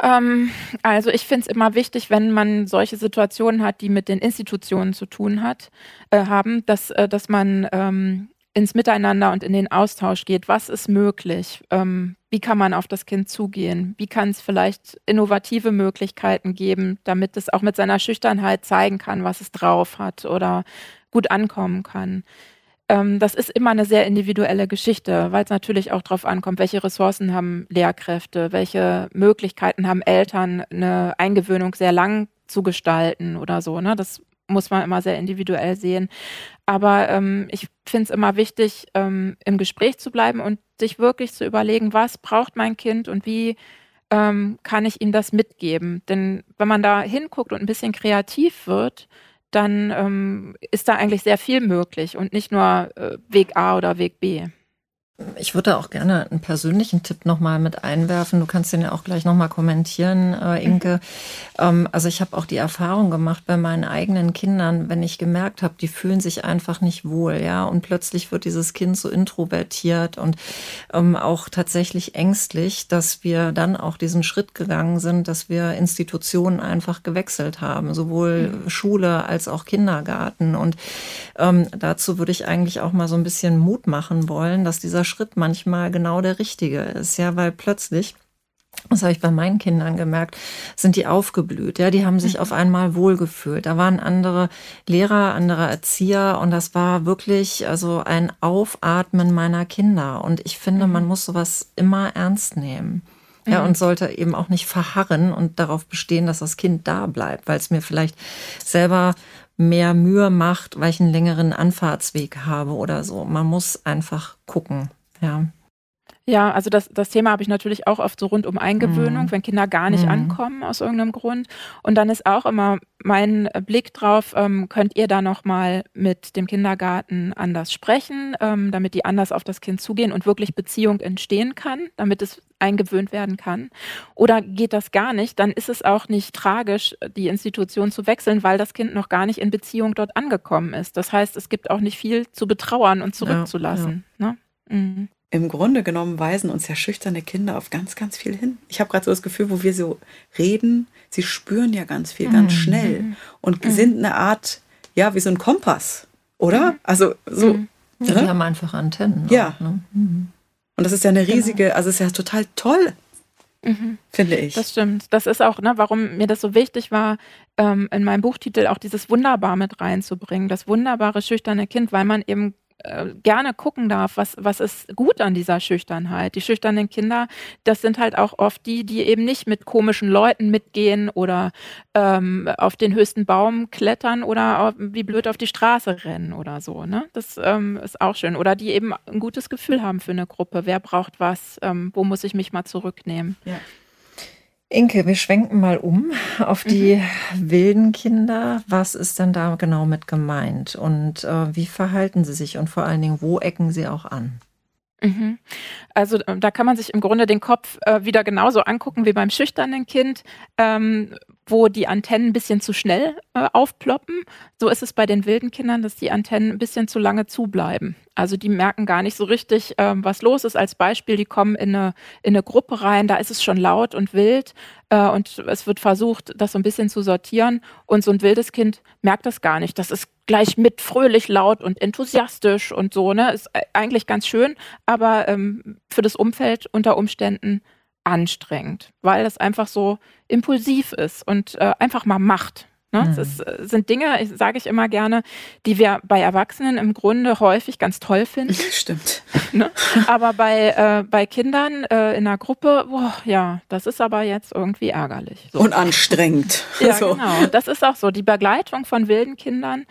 Ähm, also ich finde es immer wichtig, wenn man solche Situationen hat, die mit den Institutionen zu tun hat, äh, haben, dass, äh, dass man ähm, ins Miteinander und in den Austausch geht. Was ist möglich? Ähm, wie kann man auf das Kind zugehen? Wie kann es vielleicht innovative Möglichkeiten geben, damit es auch mit seiner Schüchternheit zeigen kann, was es drauf hat oder gut ankommen kann? Ähm, das ist immer eine sehr individuelle Geschichte, weil es natürlich auch darauf ankommt, welche Ressourcen haben Lehrkräfte, welche Möglichkeiten haben Eltern, eine Eingewöhnung sehr lang zu gestalten oder so. Ne? Das muss man immer sehr individuell sehen. Aber ähm, ich finde es immer wichtig, ähm, im Gespräch zu bleiben und sich wirklich zu überlegen, was braucht mein Kind und wie ähm, kann ich ihm das mitgeben. Denn wenn man da hinguckt und ein bisschen kreativ wird, dann ähm, ist da eigentlich sehr viel möglich und nicht nur äh, Weg A oder Weg B. Ich würde auch gerne einen persönlichen Tipp nochmal mit einwerfen. Du kannst den ja auch gleich nochmal kommentieren, äh, Inke. Mhm. Ähm, also ich habe auch die Erfahrung gemacht bei meinen eigenen Kindern, wenn ich gemerkt habe, die fühlen sich einfach nicht wohl, ja, und plötzlich wird dieses Kind so introvertiert und ähm, auch tatsächlich ängstlich, dass wir dann auch diesen Schritt gegangen sind, dass wir Institutionen einfach gewechselt haben, sowohl mhm. Schule als auch Kindergarten. Und ähm, dazu würde ich eigentlich auch mal so ein bisschen Mut machen wollen, dass dieser Schritt manchmal genau der richtige ist, ja, weil plötzlich das habe ich bei meinen Kindern gemerkt, sind die aufgeblüht. Ja, die haben sich mhm. auf einmal wohlgefühlt. Da waren andere Lehrer, andere Erzieher und das war wirklich also ein Aufatmen meiner Kinder. Und ich finde, man mhm. muss sowas immer ernst nehmen. Ja, mhm. und sollte eben auch nicht verharren und darauf bestehen, dass das Kind da bleibt, weil es mir vielleicht selber mehr Mühe macht, weil ich einen längeren Anfahrtsweg habe oder so. Man muss einfach gucken. Ja. Ja, also das, das Thema habe ich natürlich auch oft so rund um Eingewöhnung, mhm. wenn Kinder gar nicht mhm. ankommen aus irgendeinem Grund. Und dann ist auch immer mein Blick drauf, ähm, könnt ihr da nochmal mit dem Kindergarten anders sprechen, ähm, damit die anders auf das Kind zugehen und wirklich Beziehung entstehen kann, damit es eingewöhnt werden kann. Oder geht das gar nicht, dann ist es auch nicht tragisch, die Institution zu wechseln, weil das Kind noch gar nicht in Beziehung dort angekommen ist. Das heißt, es gibt auch nicht viel zu betrauern und zurückzulassen. Ja, ja. Ne? Mhm im Grunde genommen weisen uns ja schüchterne Kinder auf ganz, ganz viel hin. Ich habe gerade so das Gefühl, wo wir so reden, sie spüren ja ganz viel, ganz mhm. schnell und mhm. sind eine Art, ja, wie so ein Kompass, oder? Mhm. Also so. Mhm. Ne? Die haben einfach Antennen. Ja. Auch, ne? Mhm. Und das ist ja eine genau. riesige, genau. also ist ja total toll. Mhm. Finde ich. Das stimmt. Das ist auch, ne, warum mir das so wichtig war, ähm, in meinem Buchtitel auch dieses Wunderbar mit reinzubringen. Das wunderbare, schüchterne Kind, weil man eben äh, gerne gucken darf, was, was ist gut an dieser Schüchternheit. Die schüchternen Kinder, das sind halt auch oft die, die eben nicht mit komischen Leuten mitgehen oder ähm, auf den höchsten Baum klettern oder wie blöd auf die Straße rennen oder so. Ne? Das ähm, ist auch schön. Oder die eben ein gutes Gefühl haben für eine Gruppe. Wer braucht was? Ähm, wo muss ich mich mal zurücknehmen? Ja. Inke, wir schwenken mal um auf die mhm. wilden Kinder. Was ist denn da genau mit gemeint? Und äh, wie verhalten sie sich? Und vor allen Dingen, wo ecken sie auch an? Mhm. Also ähm, da kann man sich im Grunde den Kopf äh, wieder genauso angucken wie beim schüchternen Kind, ähm, wo die Antennen ein bisschen zu schnell äh, aufploppen. So ist es bei den wilden Kindern, dass die Antennen ein bisschen zu lange zubleiben. Also die merken gar nicht so richtig, ähm, was los ist. Als Beispiel, die kommen in eine, in eine Gruppe rein, da ist es schon laut und wild äh, und es wird versucht, das so ein bisschen zu sortieren. Und so ein wildes Kind merkt das gar nicht. Das ist gleich mit fröhlich, laut und enthusiastisch und so, ne? Ist eigentlich ganz schön, aber ähm, für das Umfeld unter Umständen anstrengend, weil es einfach so impulsiv ist und äh, einfach mal macht. Ne? Mhm. Das äh, sind Dinge, sage ich immer gerne, die wir bei Erwachsenen im Grunde häufig ganz toll finden. Stimmt. Ne? Aber bei, äh, bei Kindern äh, in einer Gruppe, boah, ja, das ist aber jetzt irgendwie ärgerlich. So. Und anstrengend. ja, so. genau. Das ist auch so. Die Begleitung von wilden Kindern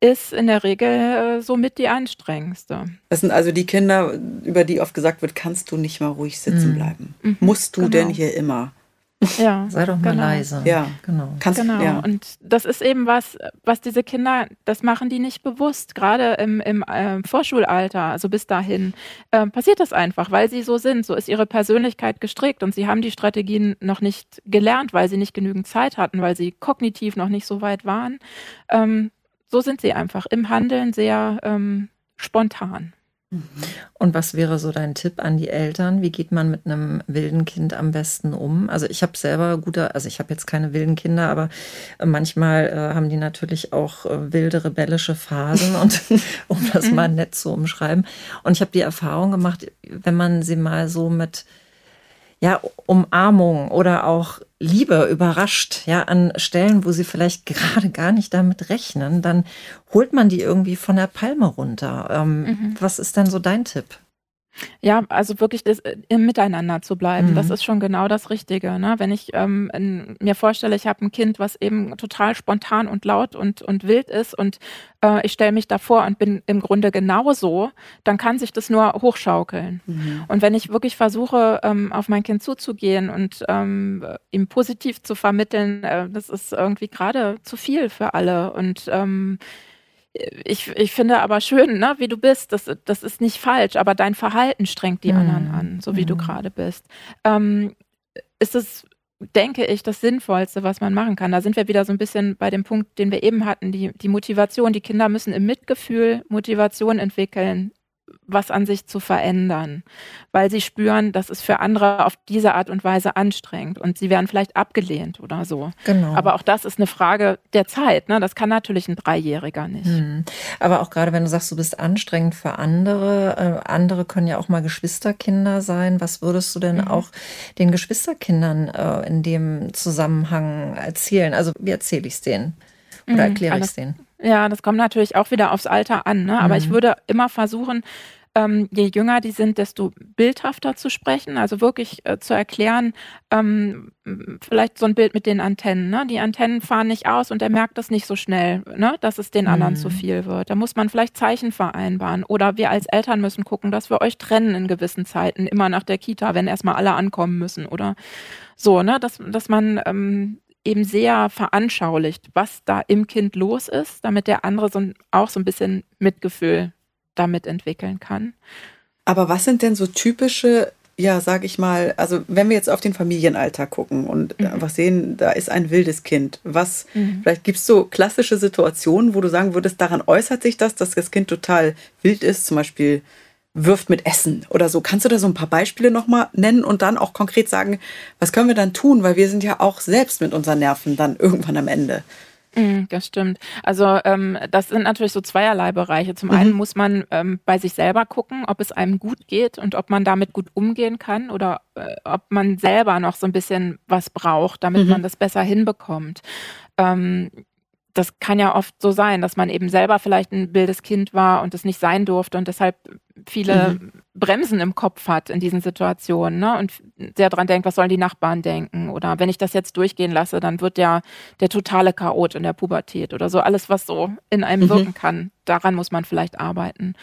ist in der Regel äh, somit die anstrengendste. Das sind also die Kinder, über die oft gesagt wird, kannst du nicht mal ruhig sitzen mhm. bleiben? Mhm, Musst du genau. denn hier immer? Ja, sei doch mal genau. leise. Ja, genau. Kannst, genau. Ja. Und das ist eben was, was diese Kinder, das machen die nicht bewusst. Gerade im, im äh, Vorschulalter, also bis dahin, äh, passiert das einfach, weil sie so sind. So ist ihre Persönlichkeit gestrickt und sie haben die Strategien noch nicht gelernt, weil sie nicht genügend Zeit hatten, weil sie kognitiv noch nicht so weit waren. Ähm, so sind sie einfach im Handeln sehr ähm, spontan. Mhm. Und was wäre so dein Tipp an die Eltern? Wie geht man mit einem wilden Kind am besten um? Also ich habe selber gute, also ich habe jetzt keine wilden Kinder, aber äh, manchmal äh, haben die natürlich auch äh, wilde rebellische Phasen und um das mal nett zu umschreiben. Und ich habe die Erfahrung gemacht, wenn man sie mal so mit ja, Umarmung oder auch Liebe überrascht, ja, an Stellen, wo sie vielleicht gerade gar nicht damit rechnen, dann holt man die irgendwie von der Palme runter. Ähm, mhm. Was ist denn so dein Tipp? Ja, also wirklich das, äh, im Miteinander zu bleiben, mhm. das ist schon genau das Richtige. Ne? Wenn ich ähm, in, mir vorstelle, ich habe ein Kind, was eben total spontan und laut und, und wild ist und äh, ich stelle mich davor und bin im Grunde genauso, dann kann sich das nur hochschaukeln. Mhm. Und wenn ich wirklich versuche, ähm, auf mein Kind zuzugehen und ähm, ihm positiv zu vermitteln, äh, das ist irgendwie gerade zu viel für alle. Und ähm, ich, ich finde aber schön, ne, wie du bist, das, das ist nicht falsch, aber dein Verhalten strengt die mhm. anderen an, so wie mhm. du gerade bist. Ähm, ist es, denke ich, das Sinnvollste, was man machen kann. Da sind wir wieder so ein bisschen bei dem Punkt, den wir eben hatten, die, die Motivation. Die Kinder müssen im Mitgefühl Motivation entwickeln, was an sich zu verändern, weil sie spüren, dass es für andere auf diese Art und Weise anstrengend und sie werden vielleicht abgelehnt oder so. Genau. Aber auch das ist eine Frage der Zeit. Ne? Das kann natürlich ein Dreijähriger nicht. Hm. Aber auch gerade wenn du sagst, du bist anstrengend für andere, äh, andere können ja auch mal Geschwisterkinder sein. Was würdest du denn mhm. auch den Geschwisterkindern äh, in dem Zusammenhang erzählen? Also wie erzähle ich es denen? Oder mhm, erkläre ich es denen? Ja, das kommt natürlich auch wieder aufs Alter an, ne? aber mhm. ich würde immer versuchen, ähm, je jünger die sind, desto bildhafter zu sprechen, also wirklich äh, zu erklären, ähm, vielleicht so ein Bild mit den Antennen. Ne? Die Antennen fahren nicht aus und er merkt das nicht so schnell, ne? dass es den anderen mhm. zu viel wird. Da muss man vielleicht Zeichen vereinbaren oder wir als Eltern müssen gucken, dass wir euch trennen in gewissen Zeiten, immer nach der Kita, wenn erstmal alle ankommen müssen oder so, ne? dass, dass man ähm, eben sehr veranschaulicht, was da im Kind los ist, damit der andere so, auch so ein bisschen Mitgefühl damit entwickeln kann. Aber was sind denn so typische, ja, sag ich mal, also wenn wir jetzt auf den Familienalltag gucken und mhm. einfach sehen, da ist ein wildes Kind. Was, mhm. vielleicht gibt es so klassische Situationen, wo du sagen würdest, daran äußert sich das, dass das Kind total wild ist, zum Beispiel wirft mit Essen oder so. Kannst du da so ein paar Beispiele nochmal nennen und dann auch konkret sagen, was können wir dann tun? Weil wir sind ja auch selbst mit unseren Nerven dann irgendwann am Ende. Mhm, das stimmt. Also ähm, das sind natürlich so zweierlei Bereiche. Zum mhm. einen muss man ähm, bei sich selber gucken, ob es einem gut geht und ob man damit gut umgehen kann oder äh, ob man selber noch so ein bisschen was braucht, damit mhm. man das besser hinbekommt. Ähm, das kann ja oft so sein, dass man eben selber vielleicht ein wildes Kind war und es nicht sein durfte und deshalb viele mhm. Bremsen im Kopf hat in diesen Situationen ne? und sehr dran denkt, was sollen die Nachbarn denken oder wenn ich das jetzt durchgehen lasse, dann wird ja der totale Chaot in der Pubertät oder so alles, was so in einem mhm. wirken kann. Daran muss man vielleicht arbeiten.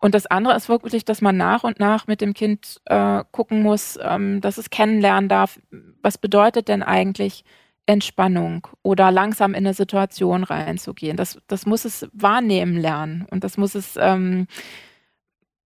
Und das andere ist wirklich, dass man nach und nach mit dem Kind äh, gucken muss, ähm, dass es kennenlernen darf, was bedeutet denn eigentlich Entspannung oder langsam in eine Situation reinzugehen. Das, das muss es wahrnehmen lernen und das muss es, ähm,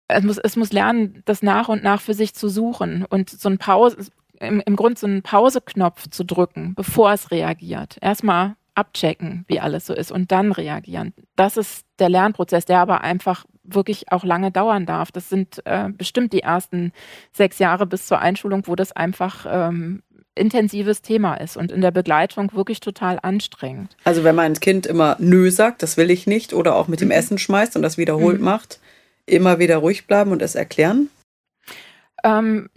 es muss, es muss lernen, das nach und nach für sich zu suchen und so ein Pause, im, im Grund so einen Pauseknopf zu drücken, bevor es reagiert. Erstmal abchecken, wie alles so ist und dann reagieren. Das ist der Lernprozess, der aber einfach wirklich auch lange dauern darf. Das sind äh, bestimmt die ersten sechs Jahre bis zur Einschulung, wo das einfach ähm, intensives Thema ist und in der Begleitung wirklich total anstrengend. Also wenn mein Kind immer Nö sagt, das will ich nicht, oder auch mit dem mhm. Essen schmeißt und das wiederholt mhm. macht, immer wieder ruhig bleiben und es erklären? Ähm,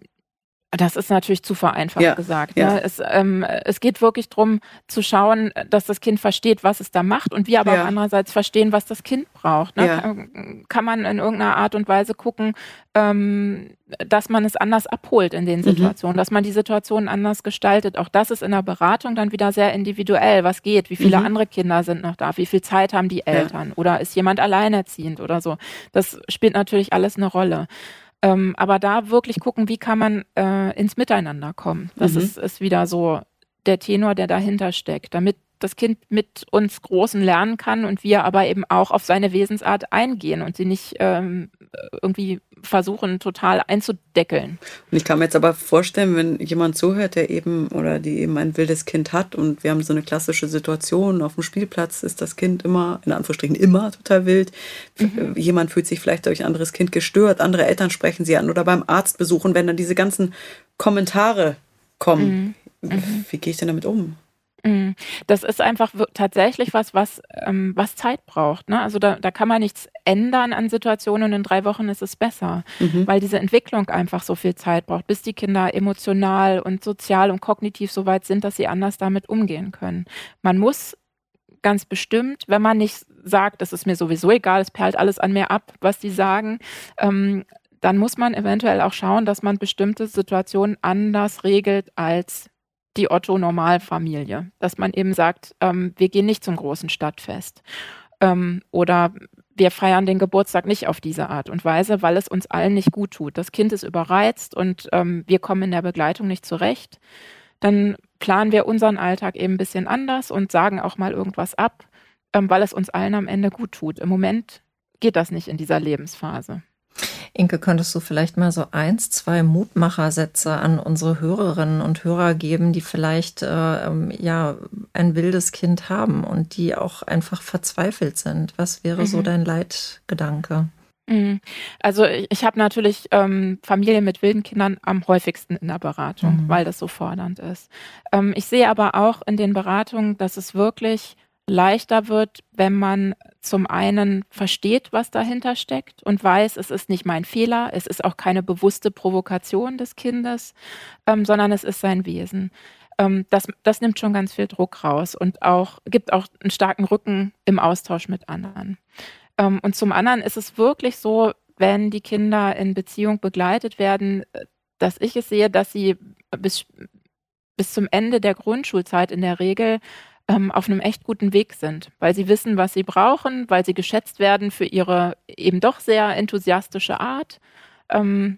das ist natürlich zu vereinfacht ja, gesagt. Ne? Ja. Es, ähm, es, geht wirklich darum zu schauen, dass das Kind versteht, was es da macht und wir aber ja. auch andererseits verstehen, was das Kind braucht. Ne? Kann, kann, man in irgendeiner Art und Weise gucken, ähm, dass man es anders abholt in den mhm. Situationen, mhm. dass man die Situationen anders gestaltet. Auch das ist in der Beratung dann wieder sehr individuell. Was geht? Wie viele mhm. andere Kinder sind noch da? Wie viel Zeit haben die Eltern? Oder ist jemand alleinerziehend oder so? Das spielt natürlich alles eine Rolle. Ähm, aber da wirklich gucken, wie kann man äh, ins Miteinander kommen. Das mhm. ist, ist wieder so der Tenor, der dahinter steckt, damit das Kind mit uns Großen lernen kann und wir aber eben auch auf seine Wesensart eingehen und sie nicht ähm, irgendwie versuchen, total einzudeckeln. Und ich kann mir jetzt aber vorstellen, wenn jemand zuhört, der eben oder die eben ein wildes Kind hat und wir haben so eine klassische Situation auf dem Spielplatz, ist das Kind immer, in Anführungsstrichen immer total wild. Mhm. Jemand fühlt sich vielleicht durch ein anderes Kind gestört, andere Eltern sprechen sie an oder beim Arzt besuchen, wenn dann diese ganzen Kommentare kommen. Mhm. Mhm. Wie gehe ich denn damit um? Mhm. Das ist einfach tatsächlich was, was, ähm, was Zeit braucht. Ne? Also da, da kann man nichts ändern an Situationen und in drei Wochen ist es besser, mhm. weil diese Entwicklung einfach so viel Zeit braucht, bis die Kinder emotional und sozial und kognitiv so weit sind, dass sie anders damit umgehen können. Man muss ganz bestimmt, wenn man nicht sagt, das ist mir sowieso egal, es perlt alles an mir ab, was die sagen, ähm, dann muss man eventuell auch schauen, dass man bestimmte Situationen anders regelt als die Otto-Normalfamilie, dass man eben sagt, ähm, wir gehen nicht zum großen Stadtfest ähm, oder wir feiern den Geburtstag nicht auf diese Art und Weise, weil es uns allen nicht gut tut. Das Kind ist überreizt und ähm, wir kommen in der Begleitung nicht zurecht. Dann planen wir unseren Alltag eben ein bisschen anders und sagen auch mal irgendwas ab, ähm, weil es uns allen am Ende gut tut. Im Moment geht das nicht in dieser Lebensphase. Inke, könntest du vielleicht mal so eins, zwei Mutmachersätze an unsere Hörerinnen und Hörer geben, die vielleicht äh, ähm, ja ein wildes Kind haben und die auch einfach verzweifelt sind? Was wäre mhm. so dein Leitgedanke? Mhm. Also ich, ich habe natürlich ähm, Familien mit wilden Kindern am häufigsten in der Beratung, mhm. weil das so fordernd ist. Ähm, ich sehe aber auch in den Beratungen, dass es wirklich leichter wird, wenn man zum einen versteht, was dahinter steckt und weiß, es ist nicht mein Fehler, es ist auch keine bewusste Provokation des Kindes, ähm, sondern es ist sein Wesen. Ähm, das, das nimmt schon ganz viel Druck raus und auch gibt auch einen starken Rücken im Austausch mit anderen. Ähm, und zum anderen ist es wirklich so, wenn die Kinder in Beziehung begleitet werden, dass ich es sehe, dass sie bis, bis zum Ende der Grundschulzeit in der Regel ähm, auf einem echt guten Weg sind, weil sie wissen, was sie brauchen, weil sie geschätzt werden für ihre eben doch sehr enthusiastische Art. Ähm,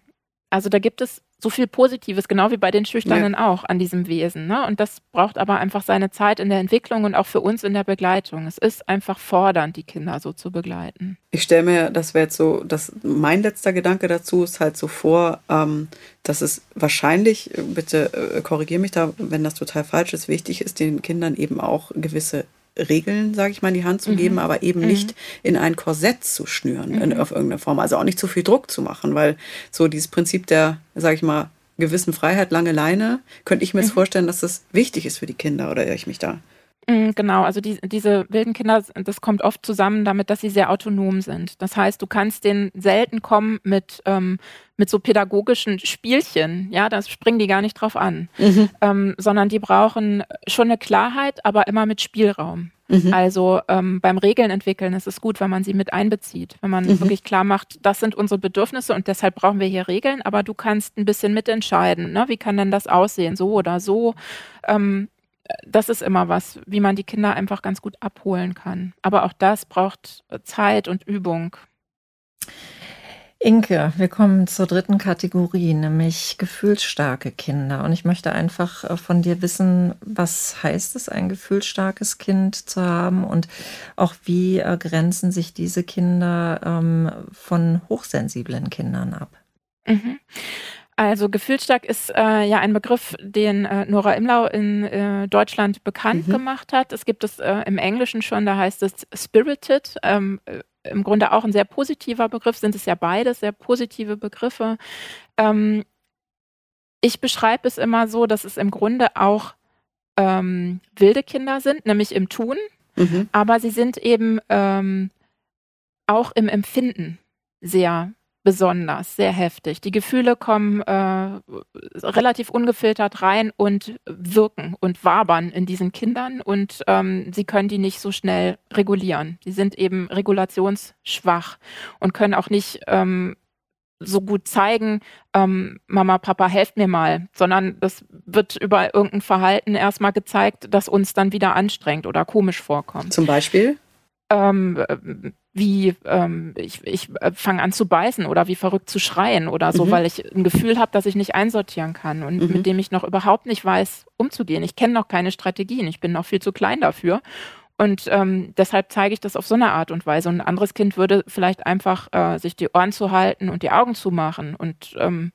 also da gibt es so viel Positives, genau wie bei den Schüchternen ja. auch, an diesem Wesen. Ne? Und das braucht aber einfach seine Zeit in der Entwicklung und auch für uns in der Begleitung. Es ist einfach fordernd, die Kinder so zu begleiten. Ich stelle mir, das wäre jetzt so, dass mein letzter Gedanke dazu ist halt so vor, ähm, dass es wahrscheinlich, bitte äh, korrigiere mich da, wenn das total falsch ist, wichtig ist, den Kindern eben auch gewisse Regeln, sage ich mal, in die Hand zu geben, mhm. aber eben mhm. nicht in ein Korsett zu schnüren mhm. in, auf irgendeine Form. Also auch nicht zu viel Druck zu machen, weil so dieses Prinzip der, sage ich mal, gewissen Freiheit, lange Leine, könnte ich mir jetzt mhm. vorstellen, dass das wichtig ist für die Kinder oder irre ich mich da? Mm, genau, also die, diese wilden Kinder, das kommt oft zusammen damit, dass sie sehr autonom sind. Das heißt, du kannst denen selten kommen mit, ähm, mit so pädagogischen Spielchen, ja, da springen die gar nicht drauf an, mhm. ähm, sondern die brauchen schon eine Klarheit, aber immer mit Spielraum. Mhm. Also ähm, beim Regeln entwickeln ist es gut, wenn man sie mit einbezieht, wenn man mhm. wirklich klar macht, das sind unsere Bedürfnisse und deshalb brauchen wir hier Regeln, aber du kannst ein bisschen mitentscheiden, ne? wie kann denn das aussehen, so oder so. Ähm, das ist immer was, wie man die Kinder einfach ganz gut abholen kann. Aber auch das braucht Zeit und Übung. Inke, wir kommen zur dritten Kategorie, nämlich gefühlsstarke Kinder. Und ich möchte einfach äh, von dir wissen, was heißt es, ein gefühlsstarkes Kind zu haben und auch wie äh, grenzen sich diese Kinder ähm, von hochsensiblen Kindern ab? Mhm. Also gefühlsstark ist äh, ja ein Begriff, den äh, Nora Imlau in äh, Deutschland bekannt mhm. gemacht hat. Es gibt es äh, im Englischen schon, da heißt es spirited. Ähm, äh, Im Grunde auch ein sehr positiver Begriff, sind es ja beides sehr positive Begriffe. Ähm, ich beschreibe es immer so, dass es im Grunde auch ähm, wilde Kinder sind, nämlich im Tun, mhm. aber sie sind eben ähm, auch im Empfinden sehr besonders, sehr heftig. Die Gefühle kommen äh, relativ ungefiltert rein und wirken und wabern in diesen Kindern und ähm, sie können die nicht so schnell regulieren. Die sind eben regulationsschwach und können auch nicht ähm, so gut zeigen, ähm, Mama, Papa, helft mir mal, sondern das wird über irgendein Verhalten erstmal gezeigt, das uns dann wieder anstrengt oder komisch vorkommt. Zum Beispiel? Ähm, wie ähm, ich, ich äh, fange an zu beißen oder wie verrückt zu schreien oder so, mhm. weil ich ein Gefühl habe, dass ich nicht einsortieren kann und mhm. mit dem ich noch überhaupt nicht weiß, umzugehen. Ich kenne noch keine Strategien, ich bin noch viel zu klein dafür. Und ähm, deshalb zeige ich das auf so eine Art und Weise. Und ein anderes Kind würde vielleicht einfach äh, sich die Ohren zu halten und die Augen zu machen und ähm,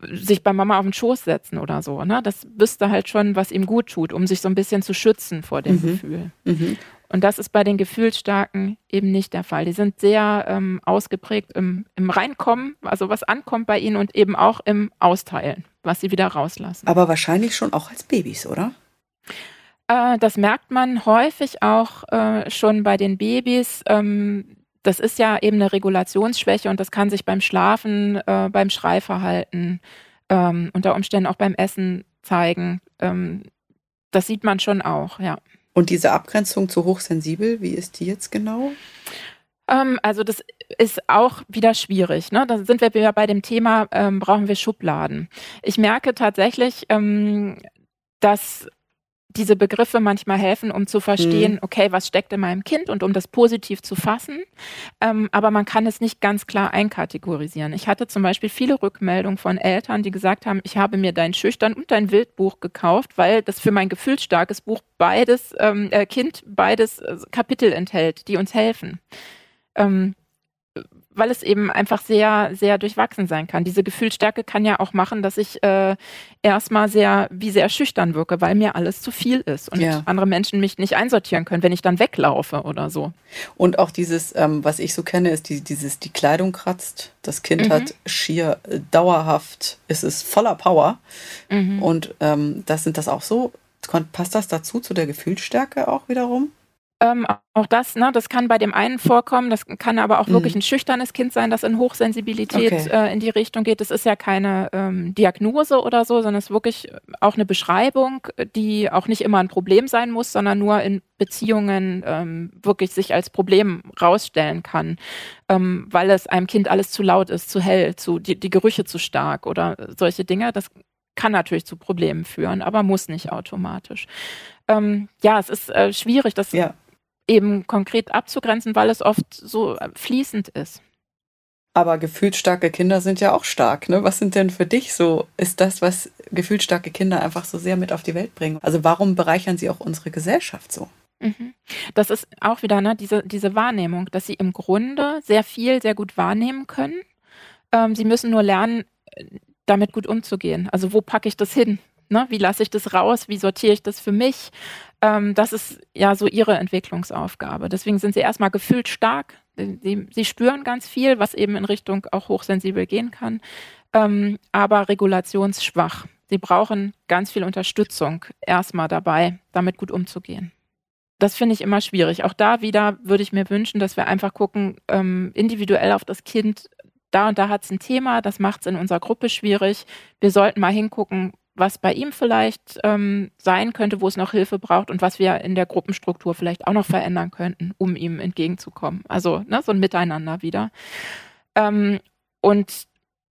sich bei Mama auf den Schoß setzen oder so. Ne? Das wüsste halt schon, was ihm gut tut, um sich so ein bisschen zu schützen vor dem mhm. Gefühl. Mhm. Und das ist bei den Gefühlsstarken eben nicht der Fall. Die sind sehr ähm, ausgeprägt im, im Reinkommen, also was ankommt bei ihnen und eben auch im Austeilen, was sie wieder rauslassen. Aber wahrscheinlich schon auch als Babys, oder? Äh, das merkt man häufig auch äh, schon bei den Babys. Ähm, das ist ja eben eine Regulationsschwäche und das kann sich beim Schlafen, äh, beim Schreiverhalten, ähm, unter Umständen auch beim Essen zeigen. Ähm, das sieht man schon auch, ja. Und diese Abgrenzung zu hochsensibel, wie ist die jetzt genau? Ähm, also das ist auch wieder schwierig. Ne? Da sind wir wieder bei dem Thema, ähm, brauchen wir Schubladen. Ich merke tatsächlich, ähm, dass diese Begriffe manchmal helfen, um zu verstehen, mhm. okay, was steckt in meinem Kind und um das positiv zu fassen. Ähm, aber man kann es nicht ganz klar einkategorisieren. Ich hatte zum Beispiel viele Rückmeldungen von Eltern, die gesagt haben, ich habe mir dein Schüchtern und dein Wildbuch gekauft, weil das für mein gefühlsstarkes Buch beides, ähm, äh, Kind beides äh, Kapitel enthält, die uns helfen. Ähm, weil es eben einfach sehr, sehr durchwachsen sein kann. Diese Gefühlsstärke kann ja auch machen, dass ich äh, erstmal sehr, wie sehr schüchtern wirke, weil mir alles zu viel ist und ja. andere Menschen mich nicht einsortieren können, wenn ich dann weglaufe oder so. Und auch dieses, ähm, was ich so kenne, ist die, dieses, die Kleidung kratzt. Das Kind mhm. hat schier äh, dauerhaft, ist es voller Power. Mhm. Und ähm, das sind das auch so, passt das dazu, zu der Gefühlsstärke auch wiederum? Ähm, auch das, ne, das kann bei dem einen vorkommen, das kann aber auch mhm. wirklich ein schüchternes Kind sein, das in Hochsensibilität okay. äh, in die Richtung geht. Das ist ja keine ähm, Diagnose oder so, sondern es ist wirklich auch eine Beschreibung, die auch nicht immer ein Problem sein muss, sondern nur in Beziehungen ähm, wirklich sich als Problem rausstellen kann, ähm, weil es einem Kind alles zu laut ist, zu hell, zu die, die Gerüche zu stark oder solche Dinge. Das kann natürlich zu Problemen führen, aber muss nicht automatisch. Ähm, ja, es ist äh, schwierig, das ja eben konkret abzugrenzen, weil es oft so äh, fließend ist. Aber gefühlsstarke Kinder sind ja auch stark. Ne? Was sind denn für dich so, ist das, was gefühlsstarke Kinder einfach so sehr mit auf die Welt bringen? Also warum bereichern sie auch unsere Gesellschaft so? Mhm. Das ist auch wieder ne, diese, diese Wahrnehmung, dass sie im Grunde sehr viel, sehr gut wahrnehmen können. Ähm, sie müssen nur lernen, äh, damit gut umzugehen. Also wo packe ich das hin? Ne? Wie lasse ich das raus? Wie sortiere ich das für mich? Ähm, das ist ja so ihre Entwicklungsaufgabe. Deswegen sind sie erstmal gefühlt stark. Sie, sie spüren ganz viel, was eben in Richtung auch hochsensibel gehen kann, ähm, aber regulationsschwach. Sie brauchen ganz viel Unterstützung erstmal dabei, damit gut umzugehen. Das finde ich immer schwierig. Auch da wieder würde ich mir wünschen, dass wir einfach gucken, ähm, individuell auf das Kind, da und da hat es ein Thema, das macht es in unserer Gruppe schwierig. Wir sollten mal hingucken, was bei ihm vielleicht ähm, sein könnte, wo es noch Hilfe braucht und was wir in der Gruppenstruktur vielleicht auch noch verändern könnten, um ihm entgegenzukommen. Also ne, so ein Miteinander wieder. Ähm, und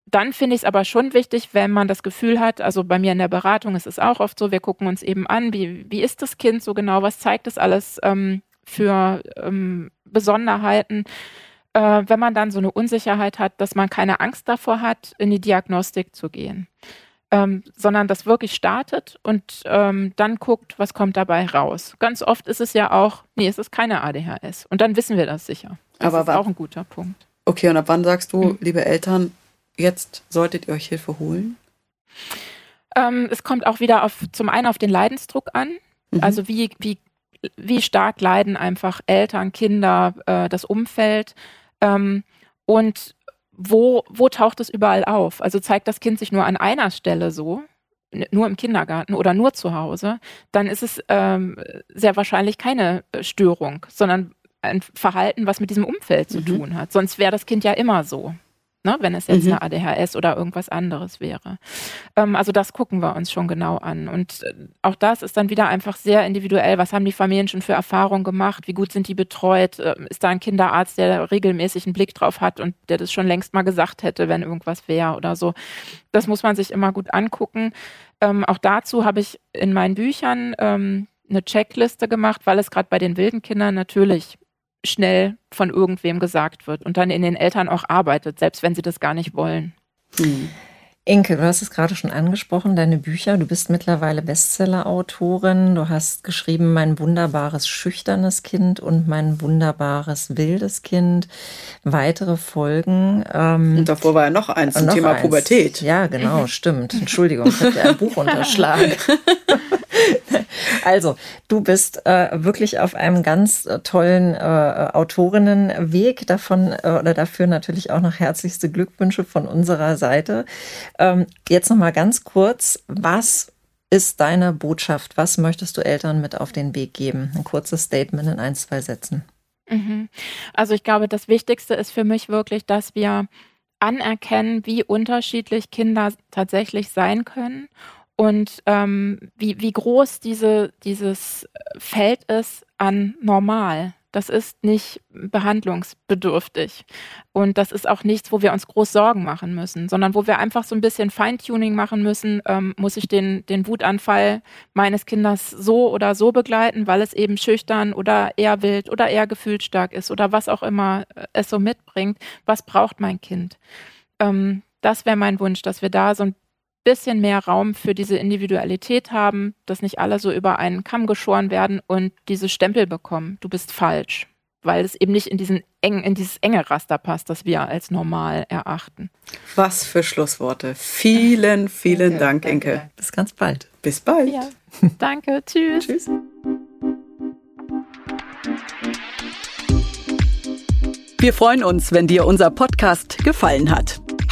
dann finde ich es aber schon wichtig, wenn man das Gefühl hat, also bei mir in der Beratung ist es auch oft so, wir gucken uns eben an, wie, wie ist das Kind so genau, was zeigt es alles ähm, für ähm, Besonderheiten. Äh, wenn man dann so eine Unsicherheit hat, dass man keine Angst davor hat, in die Diagnostik zu gehen ähm, sondern das wirklich startet und ähm, dann guckt, was kommt dabei raus. Ganz oft ist es ja auch, nee, es ist keine ADHS. Und dann wissen wir das sicher. Das Aber ist auch ein guter Punkt. Okay, und ab wann sagst du, mhm. liebe Eltern, jetzt solltet ihr euch Hilfe holen? Ähm, es kommt auch wieder auf, zum einen auf den Leidensdruck an. Mhm. Also wie, wie, wie stark leiden einfach Eltern, Kinder, äh, das Umfeld. Ähm, und wo, wo taucht es überall auf? Also zeigt das Kind sich nur an einer Stelle so, nur im Kindergarten oder nur zu Hause, dann ist es ähm, sehr wahrscheinlich keine Störung, sondern ein Verhalten, was mit diesem Umfeld zu mhm. tun hat. Sonst wäre das Kind ja immer so ne, wenn es jetzt mhm. eine ADHS oder irgendwas anderes wäre. Ähm, also das gucken wir uns schon genau an. Und äh, auch das ist dann wieder einfach sehr individuell. Was haben die Familien schon für Erfahrungen gemacht? Wie gut sind die betreut? Äh, ist da ein Kinderarzt, der regelmäßig einen Blick drauf hat und der das schon längst mal gesagt hätte, wenn irgendwas wäre oder so? Das muss man sich immer gut angucken. Ähm, auch dazu habe ich in meinen Büchern ähm, eine Checkliste gemacht, weil es gerade bei den wilden Kindern natürlich schnell von irgendwem gesagt wird und dann in den Eltern auch arbeitet, selbst wenn sie das gar nicht wollen. Hm. Inke, du hast es gerade schon angesprochen, deine Bücher. Du bist mittlerweile Bestseller-Autorin. Du hast geschrieben Mein wunderbares schüchternes Kind und Mein wunderbares wildes Kind. Weitere Folgen. Ähm, und davor war ja noch eins zum Thema eins. Pubertät. Ja, genau, stimmt. Entschuldigung, ich habe ein Buch unterschlagen. Also, du bist äh, wirklich auf einem ganz äh, tollen äh, Autorinnenweg. Davon äh, oder dafür natürlich auch noch herzlichste Glückwünsche von unserer Seite. Ähm, jetzt noch mal ganz kurz, was ist deine Botschaft? Was möchtest du Eltern mit auf den Weg geben? Ein kurzes Statement in ein, zwei Sätzen. Mhm. Also ich glaube, das Wichtigste ist für mich wirklich, dass wir anerkennen, wie unterschiedlich Kinder tatsächlich sein können und ähm, wie, wie groß diese, dieses Feld ist an normal. Das ist nicht behandlungsbedürftig. Und das ist auch nichts, wo wir uns groß Sorgen machen müssen, sondern wo wir einfach so ein bisschen Feintuning machen müssen. Ähm, muss ich den, den Wutanfall meines Kindes so oder so begleiten, weil es eben schüchtern oder eher wild oder eher gefühlsstark ist oder was auch immer äh, es so mitbringt. Was braucht mein Kind? Ähm, das wäre mein Wunsch, dass wir da so ein bisschen mehr Raum für diese Individualität haben, dass nicht alle so über einen Kamm geschoren werden und diese Stempel bekommen, du bist falsch, weil es eben nicht in, diesen eng, in dieses enge Raster passt, das wir als normal erachten. Was für Schlussworte. Vielen, vielen danke, Dank, danke, Inke. Bis ganz bald. Bis bald. Ja. Danke, tschüss. tschüss. Wir freuen uns, wenn dir unser Podcast gefallen hat.